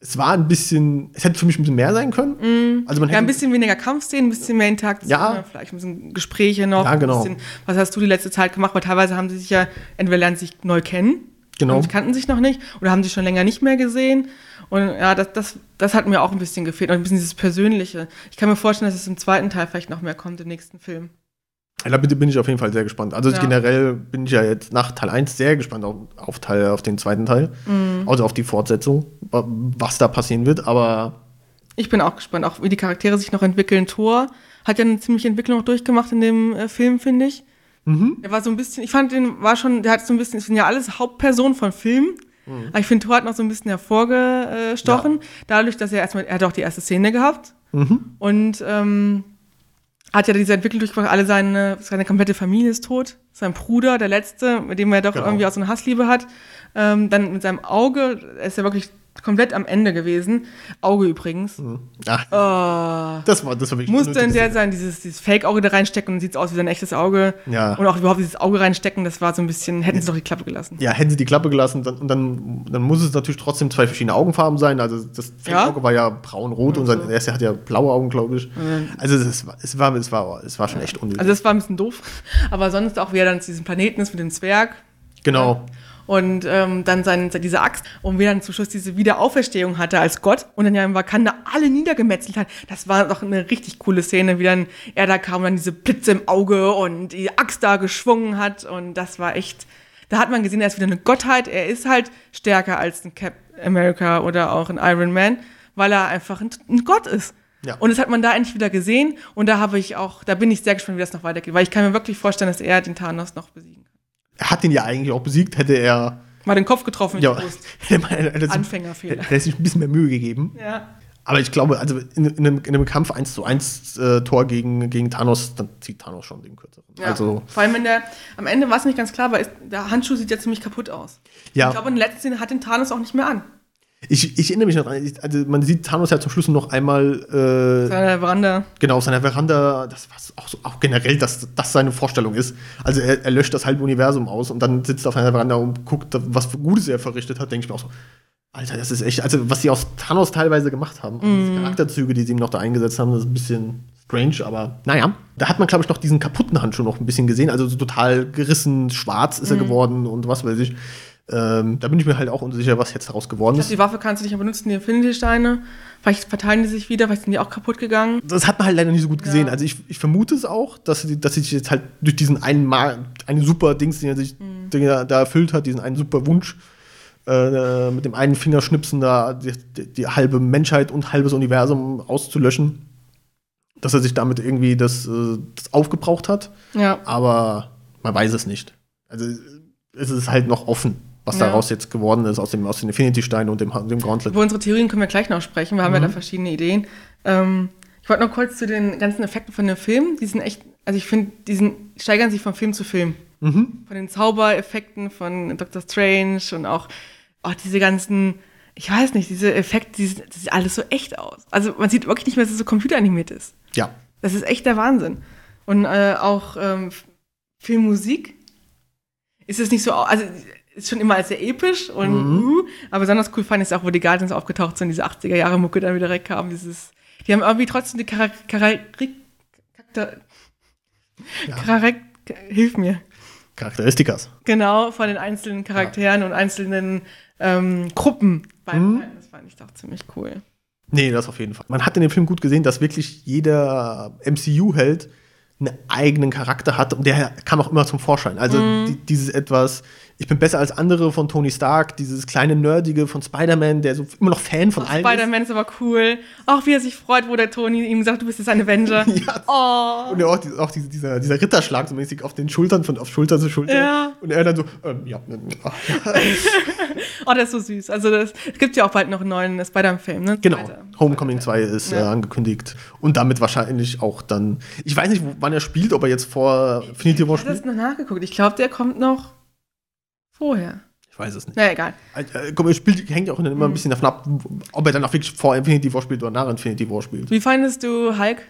Es war ein bisschen, es hätte für mich ein bisschen mehr sein können. Also man Mhm. Ja, hätte ein bisschen weniger Kampfszenen, ein bisschen mehr Interaktion, Ja. vielleicht ein bisschen Gespräche noch. Ja, genau. Ein bisschen, was hast du die letzte Zeit gemacht? Weil teilweise haben sie sich ja, entweder lernen sich neu kennen, Genau. und kannten sich noch nicht, oder haben sie schon länger nicht mehr gesehen. Und ja, das, das, das hat mir auch ein bisschen gefehlt. Und ein bisschen dieses Persönliche. Ich kann mir vorstellen, dass es im zweiten Teil vielleicht noch mehr kommt, im nächsten Film. Da bin bin ich auf jeden Fall sehr gespannt. Also Ja. generell bin ich ja jetzt nach Teil 1 sehr gespannt auf, auf, Teil, auf den zweiten Teil. Mhm. Also auf die Fortsetzung, wa- was da passieren wird. Aber Ich bin auch gespannt, auch wie die Charaktere sich noch entwickeln. Thor hat ja eine ziemliche Entwicklung noch durchgemacht in dem äh, Film, finde ich. Der war so ein bisschen, ich fand den war schon, der hat so ein bisschen, es sind ja alles Hauptpersonen von Filmen. Aber ich finde, Thor hat noch so ein bisschen hervorgestochen, dadurch, dass er erstmal, er hat auch die erste Szene gehabt und ähm, hat ja diese Entwicklung durchgemacht, alle seine, seine komplette Familie ist tot. Sein Bruder, der letzte, mit dem er doch Genau. irgendwie auch so eine Hassliebe hat. Ähm, dann mit seinem Auge, er ist ja wirklich komplett am Ende gewesen. Auge übrigens. ach, Oh. das war das wirklich Musste in unnötig. der sein, dieses, dieses Fake-Auge da reinstecken und sieht aus wie sein echtes Auge. Ja. Und auch überhaupt dieses Auge reinstecken, das war so ein bisschen, hätten sie doch die Klappe gelassen. Ja, hätten sie die Klappe gelassen, dann, und dann, dann muss es natürlich trotzdem zwei verschiedene Augenfarben sein. Also das Ja? Fake-Auge war ja braun-rot und sein erster hat ja blaue Augen, glaube ich. Also es war, es war, es war, es war schon echt unnötig. Also das war ein bisschen doof. <laughs> Aber sonst auch, wie er dann zu diesem Planeten ist mit dem Zwerg. genau. Und ähm, dann sein, diese Axt und wie dann zum Schluss diese Wiederauferstehung hatte als Gott und dann ja in Wakanda alle niedergemetzelt hat. Das war doch eine richtig coole Szene, wie dann er da kam und dann diese Blitze im Auge und die Axt da geschwungen hat und das war echt, da hat man gesehen, er ist wieder eine Gottheit. Er ist halt stärker als ein Cap America oder auch ein Iron Man, weil er einfach ein, ein Gott ist. Ja. Und das hat man da endlich wieder gesehen. Und da habe ich auch, da bin ich sehr gespannt, wie das noch weitergeht. Weil ich kann mir wirklich vorstellen, dass er den Thanos noch besiegen kann. Er hat ihn ja eigentlich auch besiegt, hätte er. Mal den Kopf getroffen Ja, <laughs> hätte man- hätte sich- Anfängerfehler. Hätte sich ein bisschen mehr Mühe gegeben. Ja. Aber ich glaube, also in, in, einem, in einem Kampf 1 zu 1 äh, Tor gegen, gegen Thanos, dann zieht Thanos schon den kürzeren. ja. Also, Vor allem, wenn der, am Ende war es nicht ganz klar, weil ist, der Handschuh sieht ja ziemlich kaputt aus. ja. Ich glaube, in der letzten Szene hat den Thanos auch nicht mehr an. Ich, ich erinnere mich noch ich- also man sieht Thanos ja zum Schluss noch einmal äh, Seine Veranda. genau auf seiner Veranda, das war auch, so, auch generell, dass das seine Vorstellung ist. Also er, er löscht das halbe Universum aus und dann sitzt er auf seiner Veranda und guckt, was für Gutes er verrichtet hat, denke ich mir auch so, Alter, das ist echt, also was sie aus Thanos teilweise gemacht haben, Mhm. diese Charakterzüge, die sie ihm noch da eingesetzt haben, das ist ein bisschen strange, aber naja. Da hat man, glaube ich, noch diesen kaputten Handschuh noch ein bisschen gesehen, also so total gerissen, schwarz ist er Mhm. geworden und was weiß ich. Ähm, da bin ich mir halt auch unsicher, was jetzt daraus geworden ist. die Waffe kannst du nicht mehr benutzen, die Infinity-Steine. Vielleicht verteilen die sich wieder, vielleicht sind die auch kaputt gegangen. das hat man halt leider nicht so gut gesehen. Ja. Also ich, ich vermute es auch, dass sie, dass sie sich jetzt halt durch diesen einen Mal, einen super Dings, den er sich Mhm. den er da erfüllt hat, diesen einen super Wunsch, äh, mit dem einen Fingerschnipsen da die, die, die halbe Menschheit und halbes Universum auszulöschen, dass er sich damit irgendwie das, äh, das aufgebraucht hat. Ja. Aber man weiß es nicht. Also es ist halt noch offen, was Ja. daraus jetzt geworden ist aus dem aus den Infinity-Steinen und dem, dem Gauntlet. Über unsere Theorien können wir gleich noch sprechen. Wir haben ja Mhm. da verschiedene Ideen. Ähm, ich wollte noch kurz zu den ganzen Effekten von dem Film. Die sind echt, also ich finde, die sind, steigern sich von Film zu Film. Mhm. Von den Zaubereffekten von Doctor Strange und auch, auch diese ganzen, ich weiß nicht, diese Effekte, die, das sieht alles so echt aus. Also man sieht wirklich nicht mehr, dass es so computeranimiert ist. Ja. Das ist echt der Wahnsinn. Und äh, auch ähm, Filmmusik ist es nicht so, also ist schon immer als sehr episch und Mhm. uh, aber besonders cool fand ich es auch, wo die Guardians aufgetaucht sind, diese 80er Jahre Mucke dann wieder wegkam, dieses, die haben irgendwie trotzdem die Charak Charak Charakter Ja. Charak hilf mir. Charakteristikas. Genau, von den einzelnen Charakteren und einzelnen ähm, Gruppen beibehalten. Das fand ich doch ziemlich cool. Nee, das auf jeden Fall. Man hat in dem Film gut gesehen, dass wirklich jeder MCU-Held einen eigenen Charakter hat und der kam auch immer zum Vorschein. Also die, dieses etwas, ich bin besser als andere von Tony Stark, dieses kleine Nerdige von Spider-Man, der so immer noch Fan von allen ist. Spider-Man ist aber cool. Auch wie er sich freut, wo der Tony ihm sagt, du bist jetzt ein Avenger. <laughs> Ja. Oh. Und ja auch, auch diese, dieser, dieser Ritterschlag so mäßig auf den Schultern, von auf Schulter zu Schulter. Ja. Und er dann so, ähm, ja, ach, <laughs> ja. oh, der ist so süß. Also das, es gibt ja auch bald noch einen neuen Spider-Man-Film, ne? Genau. Zweiter. Homecoming 2 ist äh, angekündigt. Und damit wahrscheinlich auch dann, ich weiß nicht, wann er spielt, ob er jetzt vor Infinity War Ich habe spielt. das noch nachgeguckt. Ich glaube, der kommt noch vorher. Ich weiß es nicht. Na egal. Äh, komm, er spielt, hängt ja auch immer ein bisschen davon ab, ob er dann auch wirklich vor Infinity War spielt oder nach Infinity War spielt. Wie fandest du Hulk?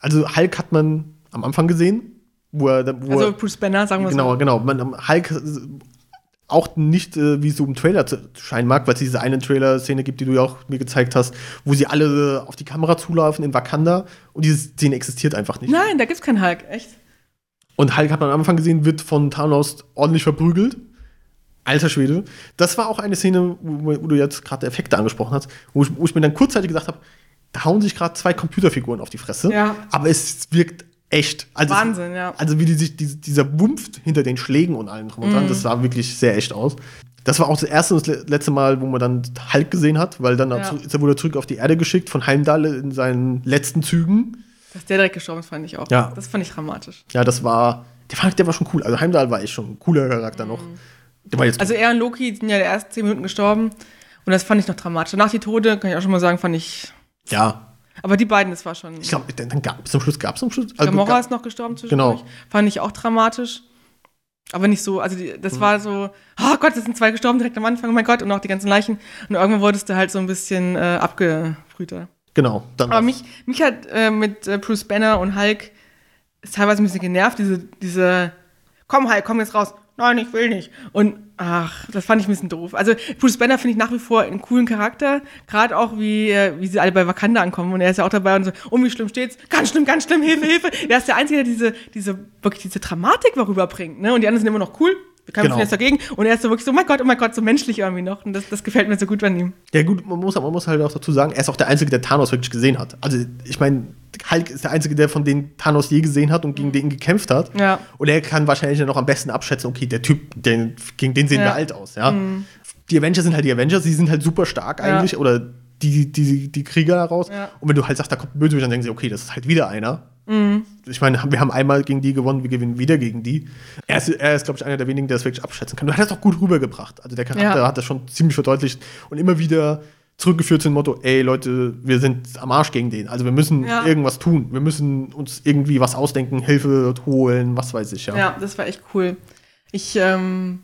Also Hulk hat man am Anfang gesehen, wo er, wo Also Bruce Banner, sagen wir genau, so. genau. Ähm, Hulk äh, auch nicht, äh, wie es so im Trailer zu scheinen mag, weil es diese eine Trailer-Szene gibt, die du ja auch mir gezeigt hast, wo sie alle äh, auf die Kamera zulaufen in Wakanda und diese Szene existiert einfach nicht. Nein, da gibt's keinen Hulk. Echt? Und Hulk hat man am Anfang gesehen, wird von Thanos ordentlich verprügelt. Alter Schwede. Das war auch eine Szene, wo, wo du jetzt gerade Effekte angesprochen hast, wo ich, wo ich mir dann kurzzeitig gesagt habe, da hauen sich gerade zwei Computerfiguren auf die Fresse. Ja. Aber es wirkt echt. Also Wahnsinn, es, ja. Also wie die sich, diese, dieser Wumpf hinter den Schlägen und allem drum und dran, Mhm. das sah wirklich sehr echt aus. Das war auch das erste und das le- letzte Mal, wo man dann Hulk gesehen hat, weil dann Ja. dazu- ist er zurück auf die Erde geschickt von Heimdall in seinen letzten Zügen. Dass der direkt gestorben ist, fand ich auch. Ja. Das fand ich dramatisch. Ja, das war, der war, der war schon cool. Also Heimdall war echt schon ein cooler Charakter noch. Der war jetzt Mhm. Also er und Loki sind ja die ersten zehn Minuten gestorben. Und das fand ich noch dramatisch. Nach die Tode, kann ich auch schon mal sagen, fand ich. ja, Aber die beiden, das war schon. ich glaube, dann, gab zum Schluss gab es zum Schluss. Gamora gab- ist noch gestorben zwischendurch. Genau. Fand ich auch dramatisch. Aber nicht so, also die, Mhm. das war so, oh Gott, es sind zwei gestorben direkt am Anfang, oh mein Gott, und auch die ganzen Leichen. Und irgendwann wurdest du halt so ein bisschen äh, abgebrühter. Genau. Dann Aber mich, mich hat äh, mit äh, Bruce Banner und Hulk ist teilweise ein bisschen genervt, diese, diese, komm Hulk, komm jetzt raus. Nein, ich will nicht. Und ach, das fand ich ein bisschen doof. Also Bruce Banner finde ich nach wie vor einen coolen Charakter, gerade auch wie, äh, wie sie alle bei Wakanda ankommen. Und er ist ja auch dabei und so, oh, wie schlimm steht's? Ganz schlimm, ganz schlimm, Hilfe, Hilfe. Er ist der Einzige, der diese, diese, wirklich diese Dramatik rüberbringt. Ne? Und die anderen sind immer noch cool. Wir kämpfen Genau. jetzt dagegen. Und er ist so wirklich so, oh mein Gott, oh mein Gott, so menschlich irgendwie noch. Und das, das gefällt mir so gut an ihm. Ja, gut, man muss, man muss halt auch dazu sagen, er ist auch der Einzige, der Thanos wirklich gesehen hat. Also, ich meine, Hulk ist der Einzige, der von denen Thanos je gesehen hat und gegen den gekämpft hat. Ja. Und er kann wahrscheinlich noch am besten abschätzen, okay, der Typ, den, gegen den sehen Ja. wir alt aus, ja. Die Avengers sind halt die Avengers, die sind halt super stark eigentlich, oder die, die, die Krieger daraus. Ja. Und wenn du halt sagst, da kommt ein Bösewicht, dann denken sie, okay, das ist halt wieder einer. Ich meine, wir haben einmal gegen die gewonnen, wir gewinnen wieder gegen die. Er ist, er ist glaube ich, einer der wenigen, der das wirklich abschätzen kann. Du hast das auch gut rübergebracht. Also der Charakter Ja. hat das schon ziemlich verdeutlicht und immer wieder zurückgeführt zum Motto, ey Leute, wir sind am Arsch gegen den. Also wir müssen Ja. irgendwas tun. Wir müssen uns irgendwie was ausdenken, Hilfe holen, was weiß ich, ja. Ja, das war echt cool. Ich ähm,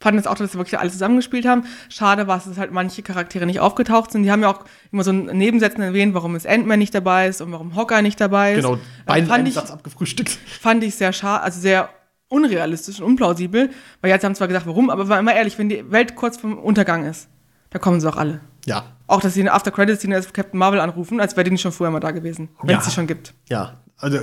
fand es auch, dass sie wirklich alle zusammengespielt haben. Schade war es, dass halt manche Charaktere nicht aufgetaucht sind. Die haben ja auch immer so in Nebensätzen erwähnt, warum es Ant-Man nicht dabei ist und warum Hawkeye nicht dabei ist. Genau, Äh, beiden fand einen ich, Satz abgefrühstückt. <laughs> fand ich sehr schade, also sehr unrealistisch und unplausibel, weil jetzt haben zwar gesagt, warum, aber war immer ehrlich, wenn die Welt kurz vom Untergang ist, da kommen sie auch alle. Ja, Auch, dass sie in der After-Credits-Szene als Captain Marvel anrufen, als wäre die nicht schon vorher mal da gewesen, wenn Ja. es sie schon gibt. ja. Also,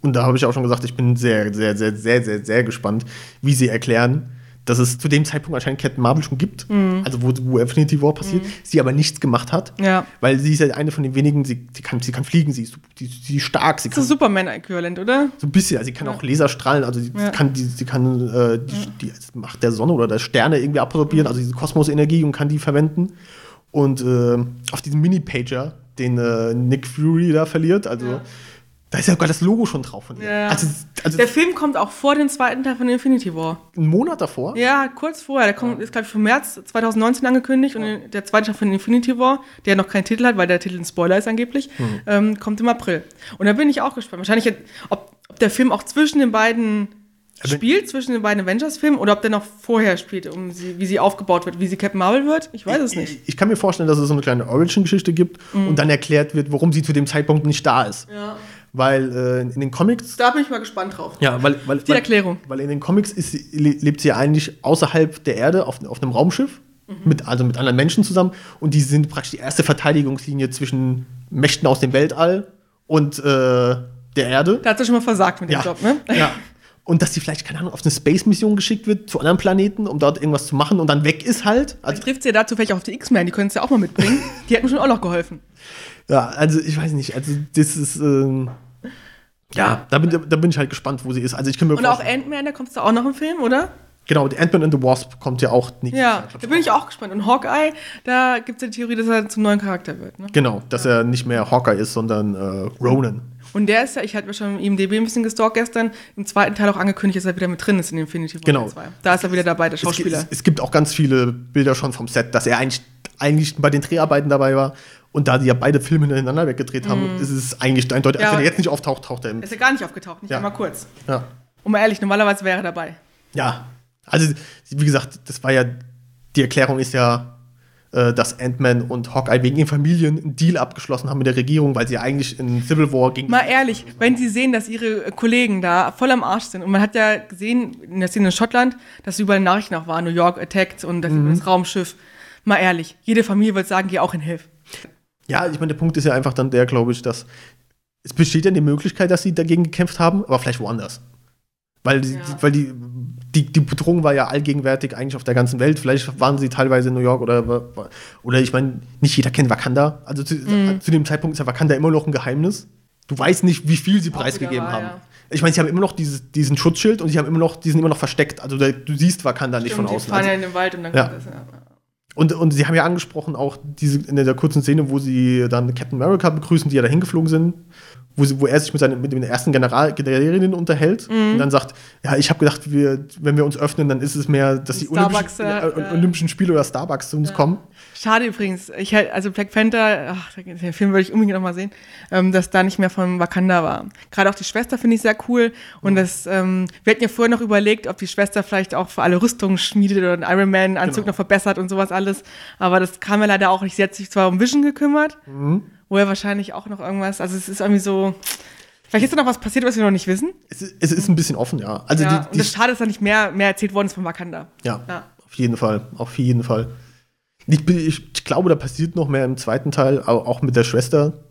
und da habe ich auch schon gesagt, ich bin sehr, sehr, sehr, sehr, sehr, sehr gespannt, wie sie erklären, dass es zu dem Zeitpunkt anscheinend Captain Marvel schon gibt, also wo, wo Infinity War passiert, sie aber nichts gemacht hat, Ja. weil sie ist ja eine von den wenigen, sie, sie, kann, sie kann fliegen, sie ist, sie, sie ist stark, sie Das ist Superman-Äquivalent, oder? so ein bisschen, also sie kann auch Laserstrahlen, also sie Ja. kann, die, sie kann äh, die, die Macht der Sonne oder der Sterne irgendwie absorbieren, also diese Kosmosenergie und kann die verwenden. Und äh, auf diesem Mini-Pager, den äh, Nick Fury da verliert, also Ja. Da ist ja sogar das Logo schon drauf von ihr. Ja. Also, also Der Film kommt auch vor dem zweiten Teil von Infinity War. einen Monat davor. Ja, kurz vorher. Der kommt, ist, glaube ich, für März 2019 angekündigt und der zweite Teil von Infinity War, der noch keinen Titel hat, weil der Titel ein Spoiler ist angeblich, ähm, kommt im April. Und da bin ich auch gespannt. Wahrscheinlich, ob, ob der Film auch zwischen den beiden spielt, zwischen den beiden Avengers-Filmen, oder ob der noch vorher spielt, um sie, wie sie aufgebaut wird, wie sie Captain Marvel wird. Ich weiß es nicht. Ich, ich kann mir vorstellen, dass es so eine kleine Origin-Geschichte gibt und dann erklärt wird, warum sie zu dem Zeitpunkt nicht da ist. Ja. Weil äh, in den Comics Da bin ich mal gespannt drauf. Ja, weil, weil, die weil, Erklärung. Weil in den Comics ist, lebt sie ja eigentlich außerhalb der Erde auf, auf einem Raumschiff, Mhm. mit, also mit anderen Menschen zusammen. Und die sind praktisch die erste Verteidigungslinie zwischen Mächten aus dem Weltall und äh, der Erde. Da hat sie schon mal versagt mit dem Ja. Job, ne? <laughs> ja. Und dass sie vielleicht, keine Ahnung, auf eine Space-Mission geschickt wird zu anderen Planeten, um dort irgendwas zu machen und dann weg ist halt. Also Also, trifft sie ja dazu vielleicht auch auf die X-Men, die können es ja auch mal mitbringen. <laughs> Die hätten schon auch noch geholfen. Ja, also ich weiß nicht. Also, das ist. Ähm, ja, da bin, da bin ich halt gespannt, wo sie ist. Also, ich kann mir Und auch Ant-Man, da kommst du auch noch im Film, oder? Genau, die Ant-Man and the Wasp kommt ja auch nächstes Ja, Jahr, da bin ich auch gespannt. Und Hawkeye, da gibt es ja die Theorie, dass er zum neuen Charakter wird. Ne? Genau, dass er nicht mehr Hawkeye ist, sondern äh, Ronan. Und der ist ja, ich hatte mir schon im IMDb ein bisschen gestalkt gestern, im zweiten Teil auch angekündigt, dass er wieder mit drin ist in Infinity War Genau. 2. Da ist er wieder dabei, der Es, Schauspieler. es, es gibt auch ganz viele Bilder schon vom Set, dass er eigentlich, eigentlich bei den Dreharbeiten dabei war. Und da die ja beide Filme hintereinander weggedreht haben, ist es eigentlich eindeutig, Mhm. Ja, wenn er jetzt nicht auftaucht, taucht er im. ist ja gar nicht aufgetaucht, nicht Ja. einmal kurz. Ja. Und mal ehrlich, normalerweise wäre er dabei. ja. Also, wie gesagt, das war ja, die Erklärung ist ja, äh, dass Ant-Man und Hawkeye wegen ihren Familien einen Deal abgeschlossen haben mit der Regierung, weil sie ja eigentlich in Civil War gegen. Mal ehrlich, wenn sie sehen, dass ihre Kollegen da voll am Arsch sind und man hat ja gesehen in der Szene in Schottland, dass überall Nachrichten auch waren, New York attacked und das, Mhm. das Raumschiff. Mal ehrlich, jede Familie wird sagen, geh auch in Hilfe. Ja, ich meine, der Punkt ist ja einfach dann der, glaube ich, dass es besteht ja die Möglichkeit, dass sie dagegen gekämpft haben, aber vielleicht woanders. Weil, die, Ja. die, weil die, die, die Bedrohung war ja allgegenwärtig eigentlich auf der ganzen Welt. Vielleicht waren sie teilweise in New York oder, oder ich meine, nicht jeder kennt Wakanda. Also zu, Mhm. zu dem Zeitpunkt ist ja Wakanda immer noch ein Geheimnis. Du weißt nicht, wie viel sie preisgegeben haben. ja. Ich meine, sie haben immer noch dieses, diesen Schutzschild und sie haben immer noch, die sind immer noch versteckt. Also da, du siehst Wakanda nicht Stimmt, von die außen. fahren Also, ja in den Wald und dann Ja. kommt das. Ja. Und, und sie haben ja angesprochen auch diese, in der kurzen Szene, wo sie dann Captain America begrüßen, die ja dahin geflogen sind, wo, sie, wo er sich mit, seinen, mit den ersten General, Generälinnen unterhält Mhm. und dann sagt, ja, ich habe gedacht, wir, wenn wir uns öffnen, dann ist es mehr, dass die Olympischen, ja, äh, ja. Olympischen Spiele oder Starbucks zu uns kommen. Schade übrigens, ich halt, also Black Panther, ach, den Film würde ich unbedingt noch mal sehen, ähm, dass da nicht mehr von Wakanda war. Gerade auch die Schwester finde ich sehr cool und das, ähm, wir hatten ja vorher noch überlegt, ob die Schwester vielleicht auch für alle Rüstungen schmiedet oder einen Iron Man Anzug Genau. noch verbessert und sowas alles, aber das kam ja leider auch nicht. Sie hat sich zwar um Vision gekümmert, Mhm. wo er wahrscheinlich auch noch irgendwas, also es ist irgendwie so, vielleicht ist da noch was passiert, was wir noch nicht wissen. Es, ist- es ist ein bisschen offen, ja. Also ja, die, und die, das schade ist, dass nicht mehr, mehr erzählt worden ist von Wakanda. ja, Ja. auf jeden Fall, auf jeden Fall. Ich, ich, glaube, da passiert noch mehr im zweiten Teil, au- auch mit der Schwester.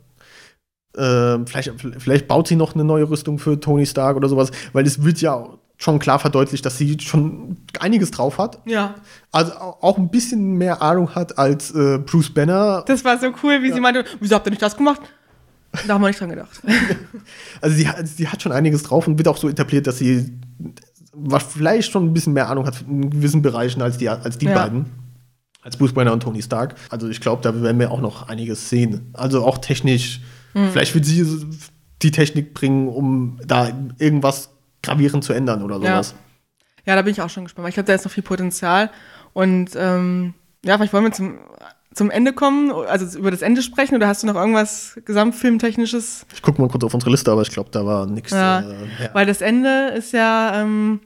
Ähm, vielleicht, vielleicht baut sie noch eine neue Rüstung für Tony Stark oder sowas, weil es wird ja schon klar verdeutlicht, dass sie schon einiges drauf hat. Ja. Also auch ein bisschen mehr Ahnung hat als äh, Bruce Banner. Das war so cool, wie ja. sie meinte, wieso habt ihr nicht das gemacht? Da haben wir nicht dran gedacht. <laughs> also sie, sie hat schon einiges drauf und wird auch so etabliert, dass sie was vielleicht schon ein bisschen mehr Ahnung hat in gewissen Bereichen als die, als die ja. beiden. Als Bruce Banner und Tony Stark. Also ich glaube, da werden wir auch noch einiges sehen. Also auch technisch. Hm. Vielleicht wird sie die Technik bringen, um da irgendwas gravierend zu ändern oder sowas. Ja, ja da bin ich auch schon gespannt. Weil ich glaube, da ist noch viel Potenzial. Und ähm, ja, vielleicht wollen wir zum zum Ende kommen, also über das Ende sprechen oder hast du noch irgendwas Gesamtfilmtechnisches? Ich gucke mal kurz auf unsere Liste, aber ich glaube, da war nichts. Ja, äh, ja. Weil das Ende ist ja, ähm,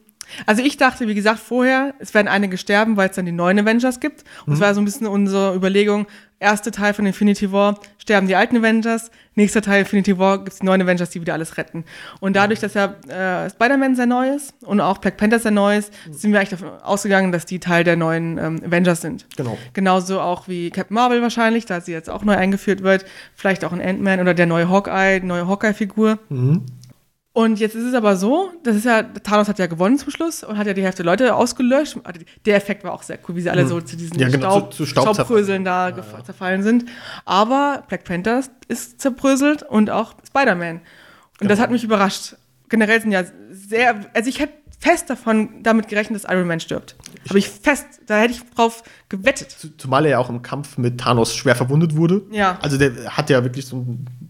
also ich dachte, wie gesagt, vorher, es werden einige sterben, weil es dann die neuen Avengers gibt. Und es mhm. war so ein bisschen unsere Überlegung, erste Teil von Infinity War sterben die alten Avengers, nächster Teil Infinity War gibt es die neuen Avengers, die wieder alles retten. Und dadurch, dass ja äh, Spider-Man sehr neu ist und auch Black Panther sehr neu ist, sind wir eigentlich davon ausgegangen, dass die Teil der neuen ähm, Avengers sind. Genau. Genauso auch wie Captain Marvel wahrscheinlich, da sie jetzt auch neu eingeführt wird, vielleicht auch ein Ant-Man oder der neue Hawkeye, neue Hawkeye-Figur. Mhm. Und jetzt ist es aber so, das ist ja, Thanos hat ja gewonnen zum Schluss und hat ja die Hälfte der Leute ausgelöscht. Also der Effekt war auch sehr cool, wie sie alle hm. so zu diesen ja, genau, Staub, zu, zu Staub Staubbröseln da ja, ja. zerfallen sind. Aber Black Panther ist zerbröselt und auch Spider-Man. Und genau. das hat mich überrascht. Generell sind ja sehr, also ich hätte fest davon damit gerechnet, dass Iron Man stirbt. Habe ich fest, da hätte ich drauf gewettet. Zumal er ja auch im Kampf mit Thanos schwer verwundet wurde. Ja. Also der hat ja wirklich so ein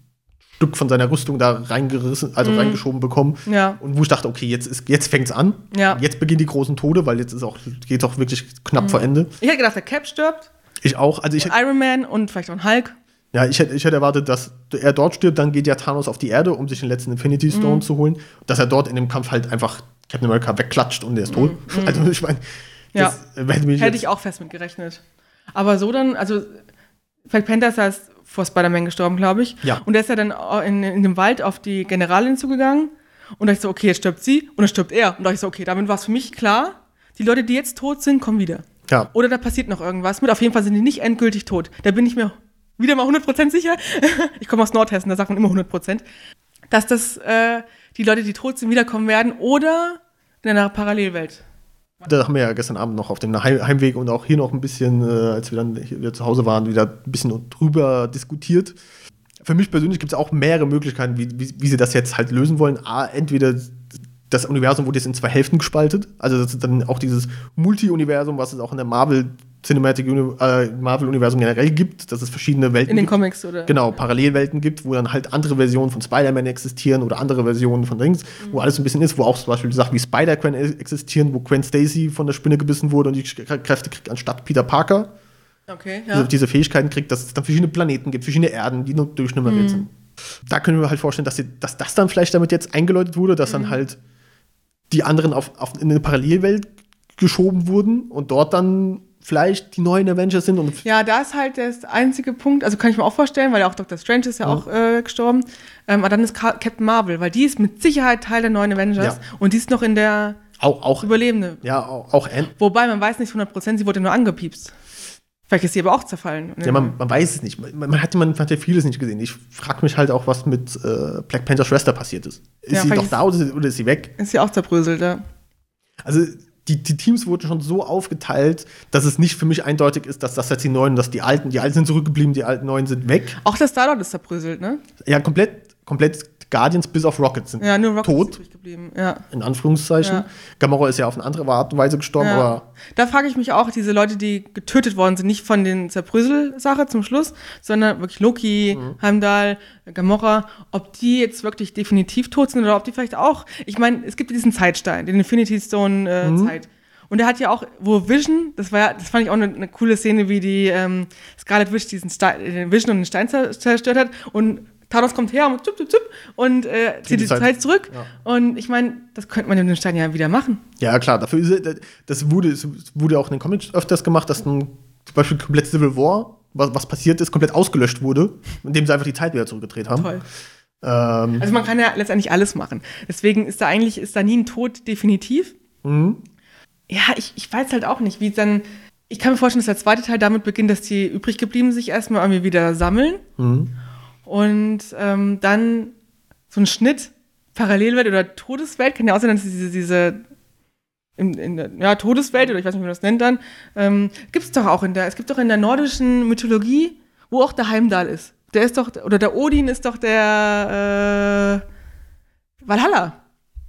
Stück von seiner Rüstung da reingerissen, also mhm. reingeschoben bekommen. Ja. Und wo ich dachte, okay, jetzt, ist, jetzt fängt's an. Ja. Jetzt beginnen die großen Tode, weil jetzt ist auch, geht auch wirklich knapp mhm. vor Ende. Ich hätte gedacht, der Cap stirbt. Ich auch. Also ich Iron Man und vielleicht auch ein Hulk. Ja, ich hätte, ich hätte erwartet, dass er dort stirbt, dann geht ja Thanos auf die Erde, um sich den letzten Infinity Stone mhm. zu holen. Dass er dort in dem Kampf halt einfach Captain America wegklatscht und der ist tot. Mhm. <laughs> Also ich meine, ja. hätte ich auch fest mit gerechnet. Aber so dann, also vielleicht Panther ist das vor Spider-Man gestorben, glaube ich. Ja. Und der ist ja dann in, in dem Wald auf die Generalin zugegangen. Und da ich so, okay, jetzt stirbt sie und dann stirbt er. Und da ich so, okay, damit war es für mich klar, die Leute, die jetzt tot sind, kommen wieder. Ja. Oder da passiert noch irgendwas mit. Auf jeden Fall sind die nicht endgültig tot. Da bin ich mir wieder mal 100% sicher. <laughs> ich komme aus Nordhessen, da sagt man immer 100%. Dass das äh, die Leute, die tot sind, wiederkommen werden oder in einer Parallelwelt. Da haben wir ja gestern Abend noch auf dem Heimweg und auch hier noch ein bisschen, äh, als wir dann wieder zu Hause waren, wieder ein bisschen drüber diskutiert. Für mich persönlich gibt es auch mehrere Möglichkeiten, wie, wie, wie, sie das jetzt halt lösen wollen. A, entweder das Universum wurde jetzt in zwei Hälften gespaltet, also das ist dann auch dieses Multi-Universum, was es auch in der Marvel Cinematic äh, Marvel-Universum generell gibt, dass es verschiedene Welten In den gibt. Comics, oder? Genau, Parallelwelten gibt, wo dann halt andere Versionen von Spider-Man existieren oder andere Versionen von Dings, mhm. wo alles ein bisschen ist, wo auch zum Beispiel Sachen wie Spider-Gwen e-, existieren, wo Gwen Stacy von der Spinne gebissen wurde und die Kräfte kriegt anstatt Peter Parker. Okay, ja. Diese, diese Fähigkeiten kriegt, dass es dann verschiedene Planeten gibt, verschiedene Erden, die nur durchnummeriert mhm. sind. Da können wir halt vorstellen, dass, sie, dass das dann vielleicht damit jetzt eingeläutet wurde, dass mhm. dann halt die anderen auf, auf in eine Parallelwelt geschoben wurden und dort dann vielleicht die neuen Avengers sind. Und ja, da ist halt der einzige Punkt, also kann ich mir auch vorstellen, weil auch Dr. Strange ist ja, ja. auch äh, gestorben. Ähm, aber dann ist Captain Marvel, weil die ist mit Sicherheit Teil der neuen Avengers ja. und die ist noch in der auch, auch Überlebende. Ja, auch, auch Wobei man weiß nicht 100%, sie wurde nur angepiepst. Vielleicht ist sie aber auch zerfallen. Ja, man, man weiß es nicht. Man, man, hat, man hat ja vieles nicht gesehen. Ich frage mich halt auch, was mit äh, Black Panther Schwester passiert ist. Ist ja, sie doch da oder, oder ist sie weg? Ist sie auch zerbröselt, ja. Also die, die Teams wurden schon so aufgeteilt, dass es nicht für mich eindeutig ist, dass das jetzt die Neuen, dass die Alten, die Alten sind zurückgeblieben, die Alten Neuen sind weg. Auch der Starlord ist zerbröselt, ne? Ja, komplett, komplett Guardians bis auf Rocket sind ja, nur Rocket tot. geblieben. Ja. In Anführungszeichen. Ja. Gamora ist ja auf eine andere Art und Weise gestorben, ja. aber. Da frage ich mich auch, diese Leute, die getötet worden sind, nicht von den Zerbrösel-Sache zum Schluss, sondern wirklich Loki, mhm. Heimdall, Gamora, ob die jetzt wirklich definitiv tot sind oder ob die vielleicht auch. Ich meine, es gibt diesen Zeitstein, den Infinity Stone äh, mhm. Zeit. Und er hat ja auch, wo Vision, das war ja, das fand ich auch eine, eine coole Szene, wie die ähm, Scarlet Witch diesen Stein, Vision und den Stein zerstört hat und Thanos kommt her und zup, zup, zup und äh, zieht die, Zeit, Zeit zurück. Ja. Und ich meine, das könnte man in den Stein ja wieder machen. Ja, klar. Dafür ist, das wurde, das wurde auch in den Comics öfters gemacht, dass ein, zum Beispiel komplett Civil War, was, was passiert ist, komplett ausgelöscht wurde, indem sie einfach die Zeit wieder zurückgedreht haben. Toll. Ähm, also man kann ja letztendlich alles machen. Deswegen ist da eigentlich ist da nie ein Tod definitiv. Mhm. Ja, ich, ich weiß halt auch nicht, wie dann. Ich kann mir vorstellen, dass der zweite Teil damit beginnt, dass die übrig geblieben sich erstmal irgendwie wieder sammeln. Mhm und ähm, dann so ein Schnitt Parallelwelt oder Todeswelt kann ja auch sein, dass diese, diese in, in ja, Todeswelt oder ich weiß nicht, wie man das nennt dann, ähm, gibt es doch auch in der, es gibt doch in der nordischen Mythologie, wo auch der Heimdall ist. Der ist doch, oder der Odin ist doch der äh, Valhalla.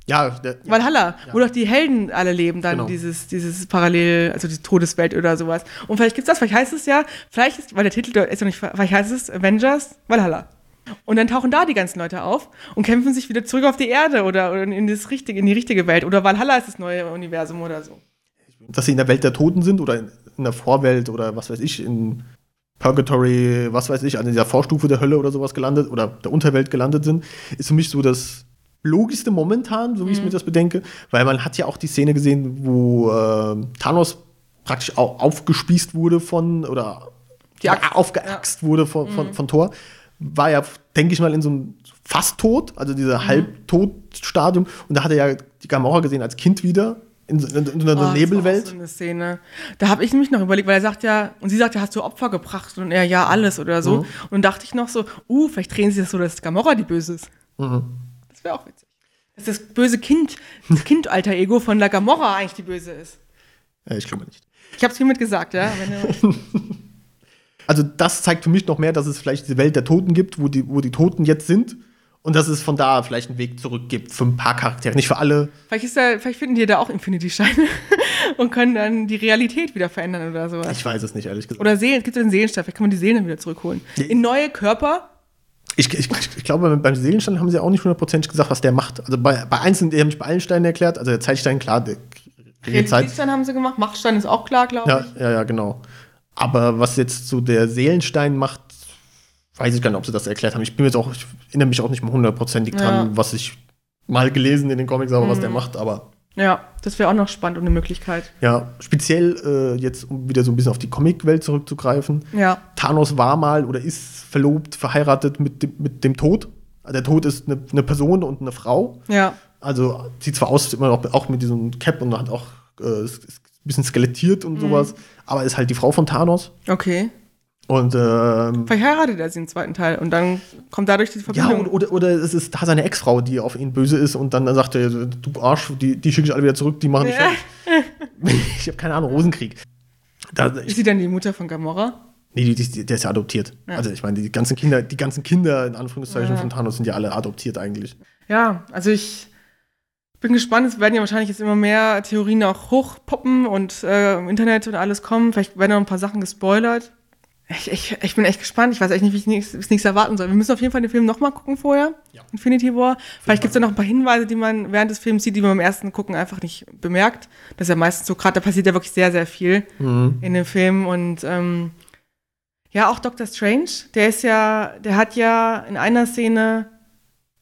Ja, der, Valhalla, wo doch die Helden alle leben, dann Genau. dieses, dieses Parallel, also die Todeswelt oder sowas. Und vielleicht gibt's das, vielleicht heißt es ja, vielleicht ist, weil der Titel ist ja nicht, vielleicht heißt es Avengers Valhalla. Und dann tauchen da die ganzen Leute auf und kämpfen sich wieder zurück auf die Erde oder, oder in, das richtige, in die richtige Welt. Oder Valhalla ist das neue Universum oder so. dass sie in der Welt der Toten sind oder in, in der Vorwelt oder was weiß ich, in Purgatory, was weiß ich, an dieser Vorstufe der Hölle oder sowas gelandet oder der Unterwelt gelandet sind, ist für mich so das logischste momentan, so wie ich mir das bedenke, weil man hat ja auch die Szene gesehen, wo äh, Thanos praktisch au aufgespießt wurde von oder Axt. aufgeaxt wurde von, von, von Thor. War ja, denke ich mal, in so einem fast tot, also dieser Halbtod-Stadium. Und da hat er ja die Gamora gesehen als Kind wieder in, so- in, in einer Oh, Nebelwelt. Auch so eine Szene. Da habe ich nämlich noch überlegt, weil er sagt ja, und sie sagt ja, hast du Opfer gebracht? Und er, ja, alles oder so. Mhm. Und dann dachte ich noch so, uh, vielleicht drehen sie das so, dass Gamora die Böse ist. Mhm. Das wäre auch witzig. Dass das böse Kind, das Kind-Alter-Ego von der Gamora eigentlich die Böse ist. Äh, ich glaube nicht. Ich habe es hiermit gesagt, ja. <laughs> Also das zeigt für mich noch mehr, dass es vielleicht diese Welt der Toten gibt, wo die, wo die Toten jetzt sind. Und dass es von da vielleicht einen Weg zurück gibt für ein paar Charaktere. Nicht für alle. vielleicht, ist da, vielleicht finden die da auch Infinity-Steine <laughs> und können dann die Realität wieder verändern oder sowas. Ich weiß es nicht, ehrlich gesagt. Oder Seelen, es gibt ja den Seelenstein, vielleicht kann man die Seelen dann wieder zurückholen. In neue Körper. Ich, ich, ich glaube, beim Seelenstein haben sie auch nicht hundertprozentig gesagt, was der macht. Also bei, bei einzelnen, die haben mich bei allen Steinen erklärt. Also der Zeitstein, klar, der. Realitätsstein haben sie gemacht, Machtstein ist auch klar, glaube Ja, ich. ja, ja, genau. Aber was jetzt so der Seelenstein macht, weiß ich gar nicht, ob sie das erklärt haben. Ich bin jetzt auch, ich erinnere mich auch nicht mehr hundertprozentig dran, Ja. Mhm. was ich mal gelesen in den Comics habe, was der macht. Aber Ja, das wäre auch noch spannend und eine Möglichkeit. ja, speziell äh, jetzt, um wieder so ein bisschen auf die Comicwelt zurückzugreifen. Ja. Thanos war mal oder ist verlobt, verheiratet mit dem, mit dem Tod. Der Tod ist eine, eine Person und eine Frau. Ja. Also sieht zwar aus, immer noch auch mit diesem Cap und hat auch äh, ist, ist ein bisschen skelettiert Mhm. und sowas, aber ist halt die Frau von Thanos. Okay. Und ähm, Vielleicht heiratet er sie im zweiten Teil und dann kommt dadurch die ja, Verbindung. und, oder, oder es ist da seine Ex-Frau, die auf ihn böse ist und dann, dann sagt er, du Arsch, die, die schicke ich alle wieder zurück, die machen dich Ja. <laughs> ich habe keine Ahnung, Rosenkrieg. Da, ist ich, sie dann die Mutter von Gamora? nee, die, die, der ist ja adoptiert. Ja. Also ich meine, die ganzen Kinder, die ganzen Kinder in Anführungszeichen Ja. von Thanos sind ja alle adoptiert eigentlich. Ja, also ich bin gespannt. Es werden ja wahrscheinlich jetzt immer mehr Theorien auch hochpoppen und äh, im Internet und alles kommen. Vielleicht werden noch ein paar Sachen gespoilert. Ich, ich, ich bin echt gespannt. Ich weiß echt nicht, wie ich nichts, nichts erwarten soll. Wir müssen auf jeden Fall den Film nochmal gucken vorher. Ja. Infinity War. Vielleicht gibt es ja noch ein paar Hinweise, die man während des Films sieht, die man beim ersten Gucken einfach nicht bemerkt. Das ist ja meistens so, gerade da passiert ja wirklich sehr, sehr viel Mhm. in dem Film. Und ähm, ja, auch Doctor Strange, der ist ja, der hat ja in einer Szene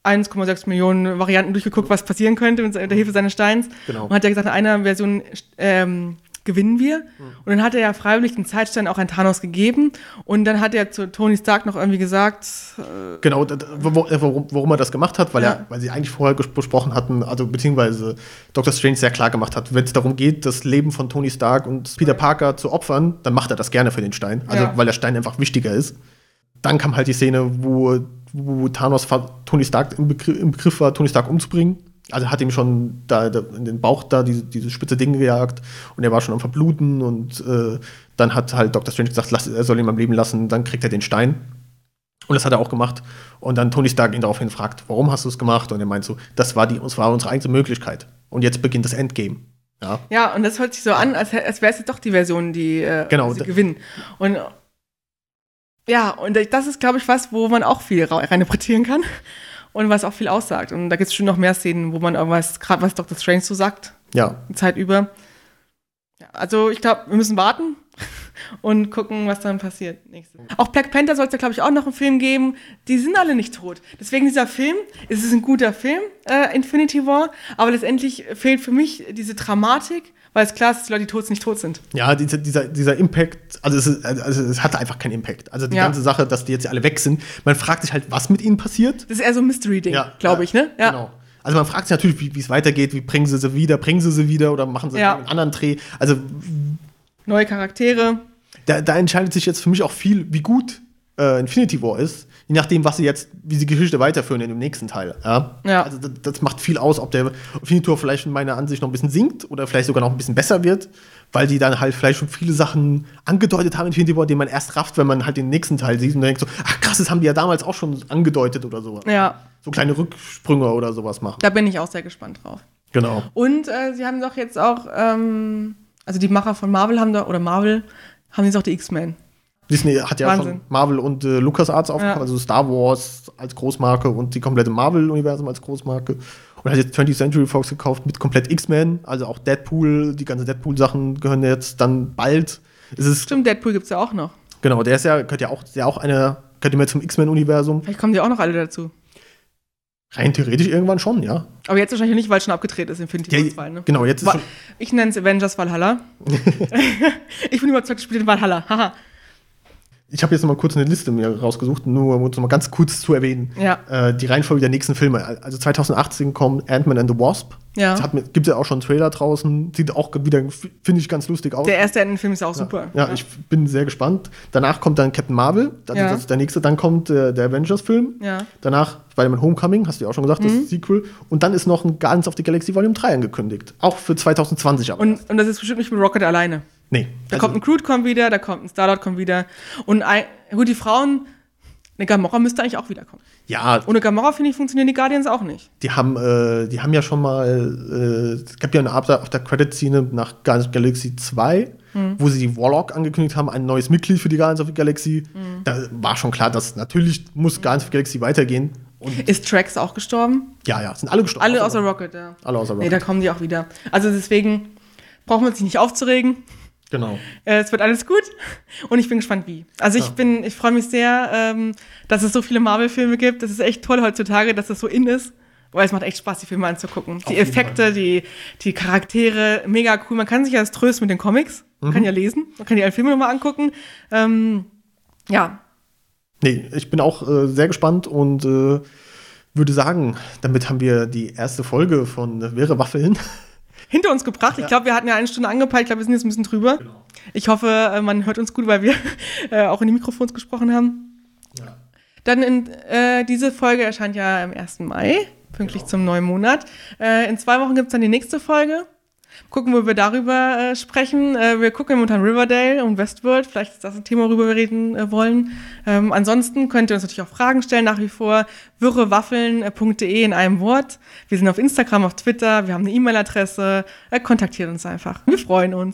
1,6 Millionen Varianten durchgeguckt, was passieren könnte mit der Hilfe seines Steins. Genau. Und hat ja gesagt, in einer Version ähm, gewinnen wir. Und dann hat er ja freiwillig den Zeitstein auch an Thanos gegeben. Und dann hat er zu Tony Stark noch irgendwie gesagt, äh, Genau, warum, warum er das gemacht hat, weil, Ja. er, weil sie eigentlich vorher besprochen hatten, also beziehungsweise Dr. Strange sehr klar gemacht hat, wenn es darum geht, das Leben von Tony Stark und Peter Parker zu opfern, dann macht er das gerne für den Stein. Also Ja. weil der Stein einfach wichtiger ist. Dann kam halt die Szene, wo, wo Thanos Tony Stark im Begriff, im Begriff war, Tony Stark umzubringen. Also hat ihm schon da, da in den Bauch da diese, diese spitze Ding gejagt und er war schon am Verbluten und äh, dann hat halt Dr. Strange gesagt, lass, er soll ihn am Leben lassen, dann kriegt er den Stein. Und das hat er auch gemacht. Und dann Tony Stark ihn daraufhin fragt, warum hast du es gemacht? Und er meint so, das war, die, das war unsere einzige Möglichkeit. Und jetzt beginnt das Endgame. Ja, ja, und das hört sich so an, als, als wäre es jetzt doch die Version, die äh, Genau, sie gewinnen. Und ja, und das ist, glaube ich, was, wo man auch viel reininterpretieren kann und was auch viel aussagt. Und da gibt es schon noch mehr Szenen, wo man irgendwas, gerade was Dr. Strange so sagt, ja. Zeit über. Ja, also ich glaube, wir müssen warten <laughs> und gucken, was dann passiert. Nächstes. Auch Black Panther soll es ja, glaube ich, auch noch einen Film geben. Die sind alle nicht tot. Deswegen dieser Film, es ist ein guter Film, äh, Infinity War, aber letztendlich fehlt für mich diese Dramatik, weil es klar ist, dass die Leute, die tot sind, nicht tot sind. Ja, dieser, dieser, dieser Impact, also es, ist, also es hatte einfach keinen Impact. Also die Ja. ganze Sache, dass die jetzt alle weg sind, man fragt sich halt, was mit ihnen passiert. Das ist eher so ein Mystery-Ding, glaube ich, ne? Ja. Genau. Also man fragt sich natürlich, wie es weitergeht, wie bringen sie sie wieder, bringen sie sie wieder oder machen sie Ja. einen anderen Dreh. Also Neue Charaktere. da, da entscheidet sich jetzt für mich auch viel, wie gut äh, Infinity War ist. Je nachdem, was sie jetzt, wie sie Geschichte weiterführen in dem nächsten Teil. Ja. Ja. Also das, das macht viel aus, ob der Infinity War vielleicht in meiner Ansicht noch ein bisschen sinkt oder vielleicht sogar noch ein bisschen besser wird, weil die dann halt vielleicht schon viele Sachen angedeutet haben in Infinity War, die man erst rafft, wenn man halt den nächsten Teil sieht und denkt so, ach krass, das haben die ja damals auch schon angedeutet oder sowas. Ja, So kleine Rücksprünge oder sowas machen. da bin ich auch sehr gespannt drauf. Genau. Und äh, sie haben doch jetzt auch, ähm, also die Macher von Marvel haben da, oder Marvel, haben jetzt auch die X-Men. Disney hat ja Wahnsinn. schon Marvel und äh, LucasArts aufgekauft, Ja. also Star Wars als Großmarke und die komplette Marvel-Universum als Großmarke. Und hat jetzt 20th Century Fox gekauft mit komplett X-Men, also auch Deadpool, die ganzen Deadpool-Sachen gehören jetzt dann bald. Es ist, Stimmt, Deadpool gibt's ja auch noch. genau, der ist ja, gehört ja auch, ist ja auch eine, gehört ja mehr zum X-Men-Universum. Vielleicht kommen die auch noch alle dazu. Rein theoretisch irgendwann schon, ja. Aber jetzt wahrscheinlich nicht, weil es schon abgedreht ist, Infinity ja War 2, ne? Genau, jetzt ist Wa- Ich nenne es Avengers Valhalla. <laughs> <laughs> ich bin überzeugt, ich spiele den Valhalla. Haha. Ich habe jetzt noch mal kurz eine Liste mir rausgesucht, nur um es mal ganz kurz zu erwähnen. Ja. Äh, die Reihenfolge der nächsten Filme. Also 2018 kommt Ant-Man and the Wasp. Ja. Gibt ja auch schon einen Trailer draußen. Sieht auch wieder, finde ich, ganz lustig aus. Der erste Enden-Film ist auch super. Ja, ich bin sehr gespannt. Danach kommt dann Captain Marvel, das, Ja. das ist der nächste. Dann kommt äh, der Avengers-Film. Ja. Danach Spider-Man Homecoming, hast du ja auch schon gesagt, Mhm. das Sequel. Und dann ist noch ein Guardians of the Galaxy Volume 3 angekündigt. Auch für 2020 aber. Und, und das ist bestimmt nicht mit Rocket alleine. Nee. Da also, kommt ein Crude kommt wieder, da kommt ein Starlord kommt wieder. Und ein, gut, die Frauen, eine Gamora müsste eigentlich auch wiederkommen. ja, Ohne Gamora, finde ich, funktionieren die Guardians auch nicht. die haben, äh, die haben ja schon mal, äh, es gab ja eine After, After Credit-Szene nach Guardians of the Galaxy 2, Mhm. wo sie die Warlock angekündigt haben, ein neues Mitglied für die Guardians of the Galaxy. Mhm. Da war schon klar, dass natürlich muss Guardians of the Galaxy weitergehen. Und Ist Trax auch gestorben? ja, ja, sind alle gestorben. Alle außer Rocket, ja. Alle außer Nee, Rocket. da kommen die auch wieder. Also deswegen braucht man sich nicht aufzuregen. Genau. Äh, es wird alles gut und ich bin gespannt, wie. Also ich Ja. bin, ich freue mich sehr, ähm, dass es so viele Marvel-Filme gibt. Das ist echt toll heutzutage, dass das so in ist. Weil es macht echt Spaß, die Filme anzugucken. Die jeden Effekte, die, die Charaktere, mega cool. Man kann sich ja das trösten mit den Comics. Man kann ja lesen. Man kann die alten Filme nochmal angucken. Ähm, ja, Nee, ich bin auch äh, sehr gespannt und äh, würde sagen, damit haben wir die erste Folge von Wäre Waffeln. Hinter uns gebracht. Ich glaube, wir hatten ja eine Stunde angepeilt. Ich glaube, wir sind jetzt ein bisschen drüber. Genau. Ich hoffe, äh, man hört uns gut, weil wir <laughs> äh, auch in die Mikrofons gesprochen haben. Ja. Dann in, äh, diese Folge erscheint ja am 1. Mai, pünktlich Genau. zum neuen Monat. Äh, in zwei Wochen gibt es dann die nächste Folge. Gucken, wo wir darüber äh, sprechen. Äh, wir gucken momentan Riverdale und Westworld. Vielleicht ist das ein Thema, worüber wir reden äh, wollen. Ähm, ansonsten könnt ihr uns natürlich auch Fragen stellen, nach wie vor. wirrewaffeln.de in einem Wort. Wir sind auf Instagram, auf Twitter. Wir haben eine E-Mail-Adresse. Äh, kontaktiert uns einfach. Wir freuen uns.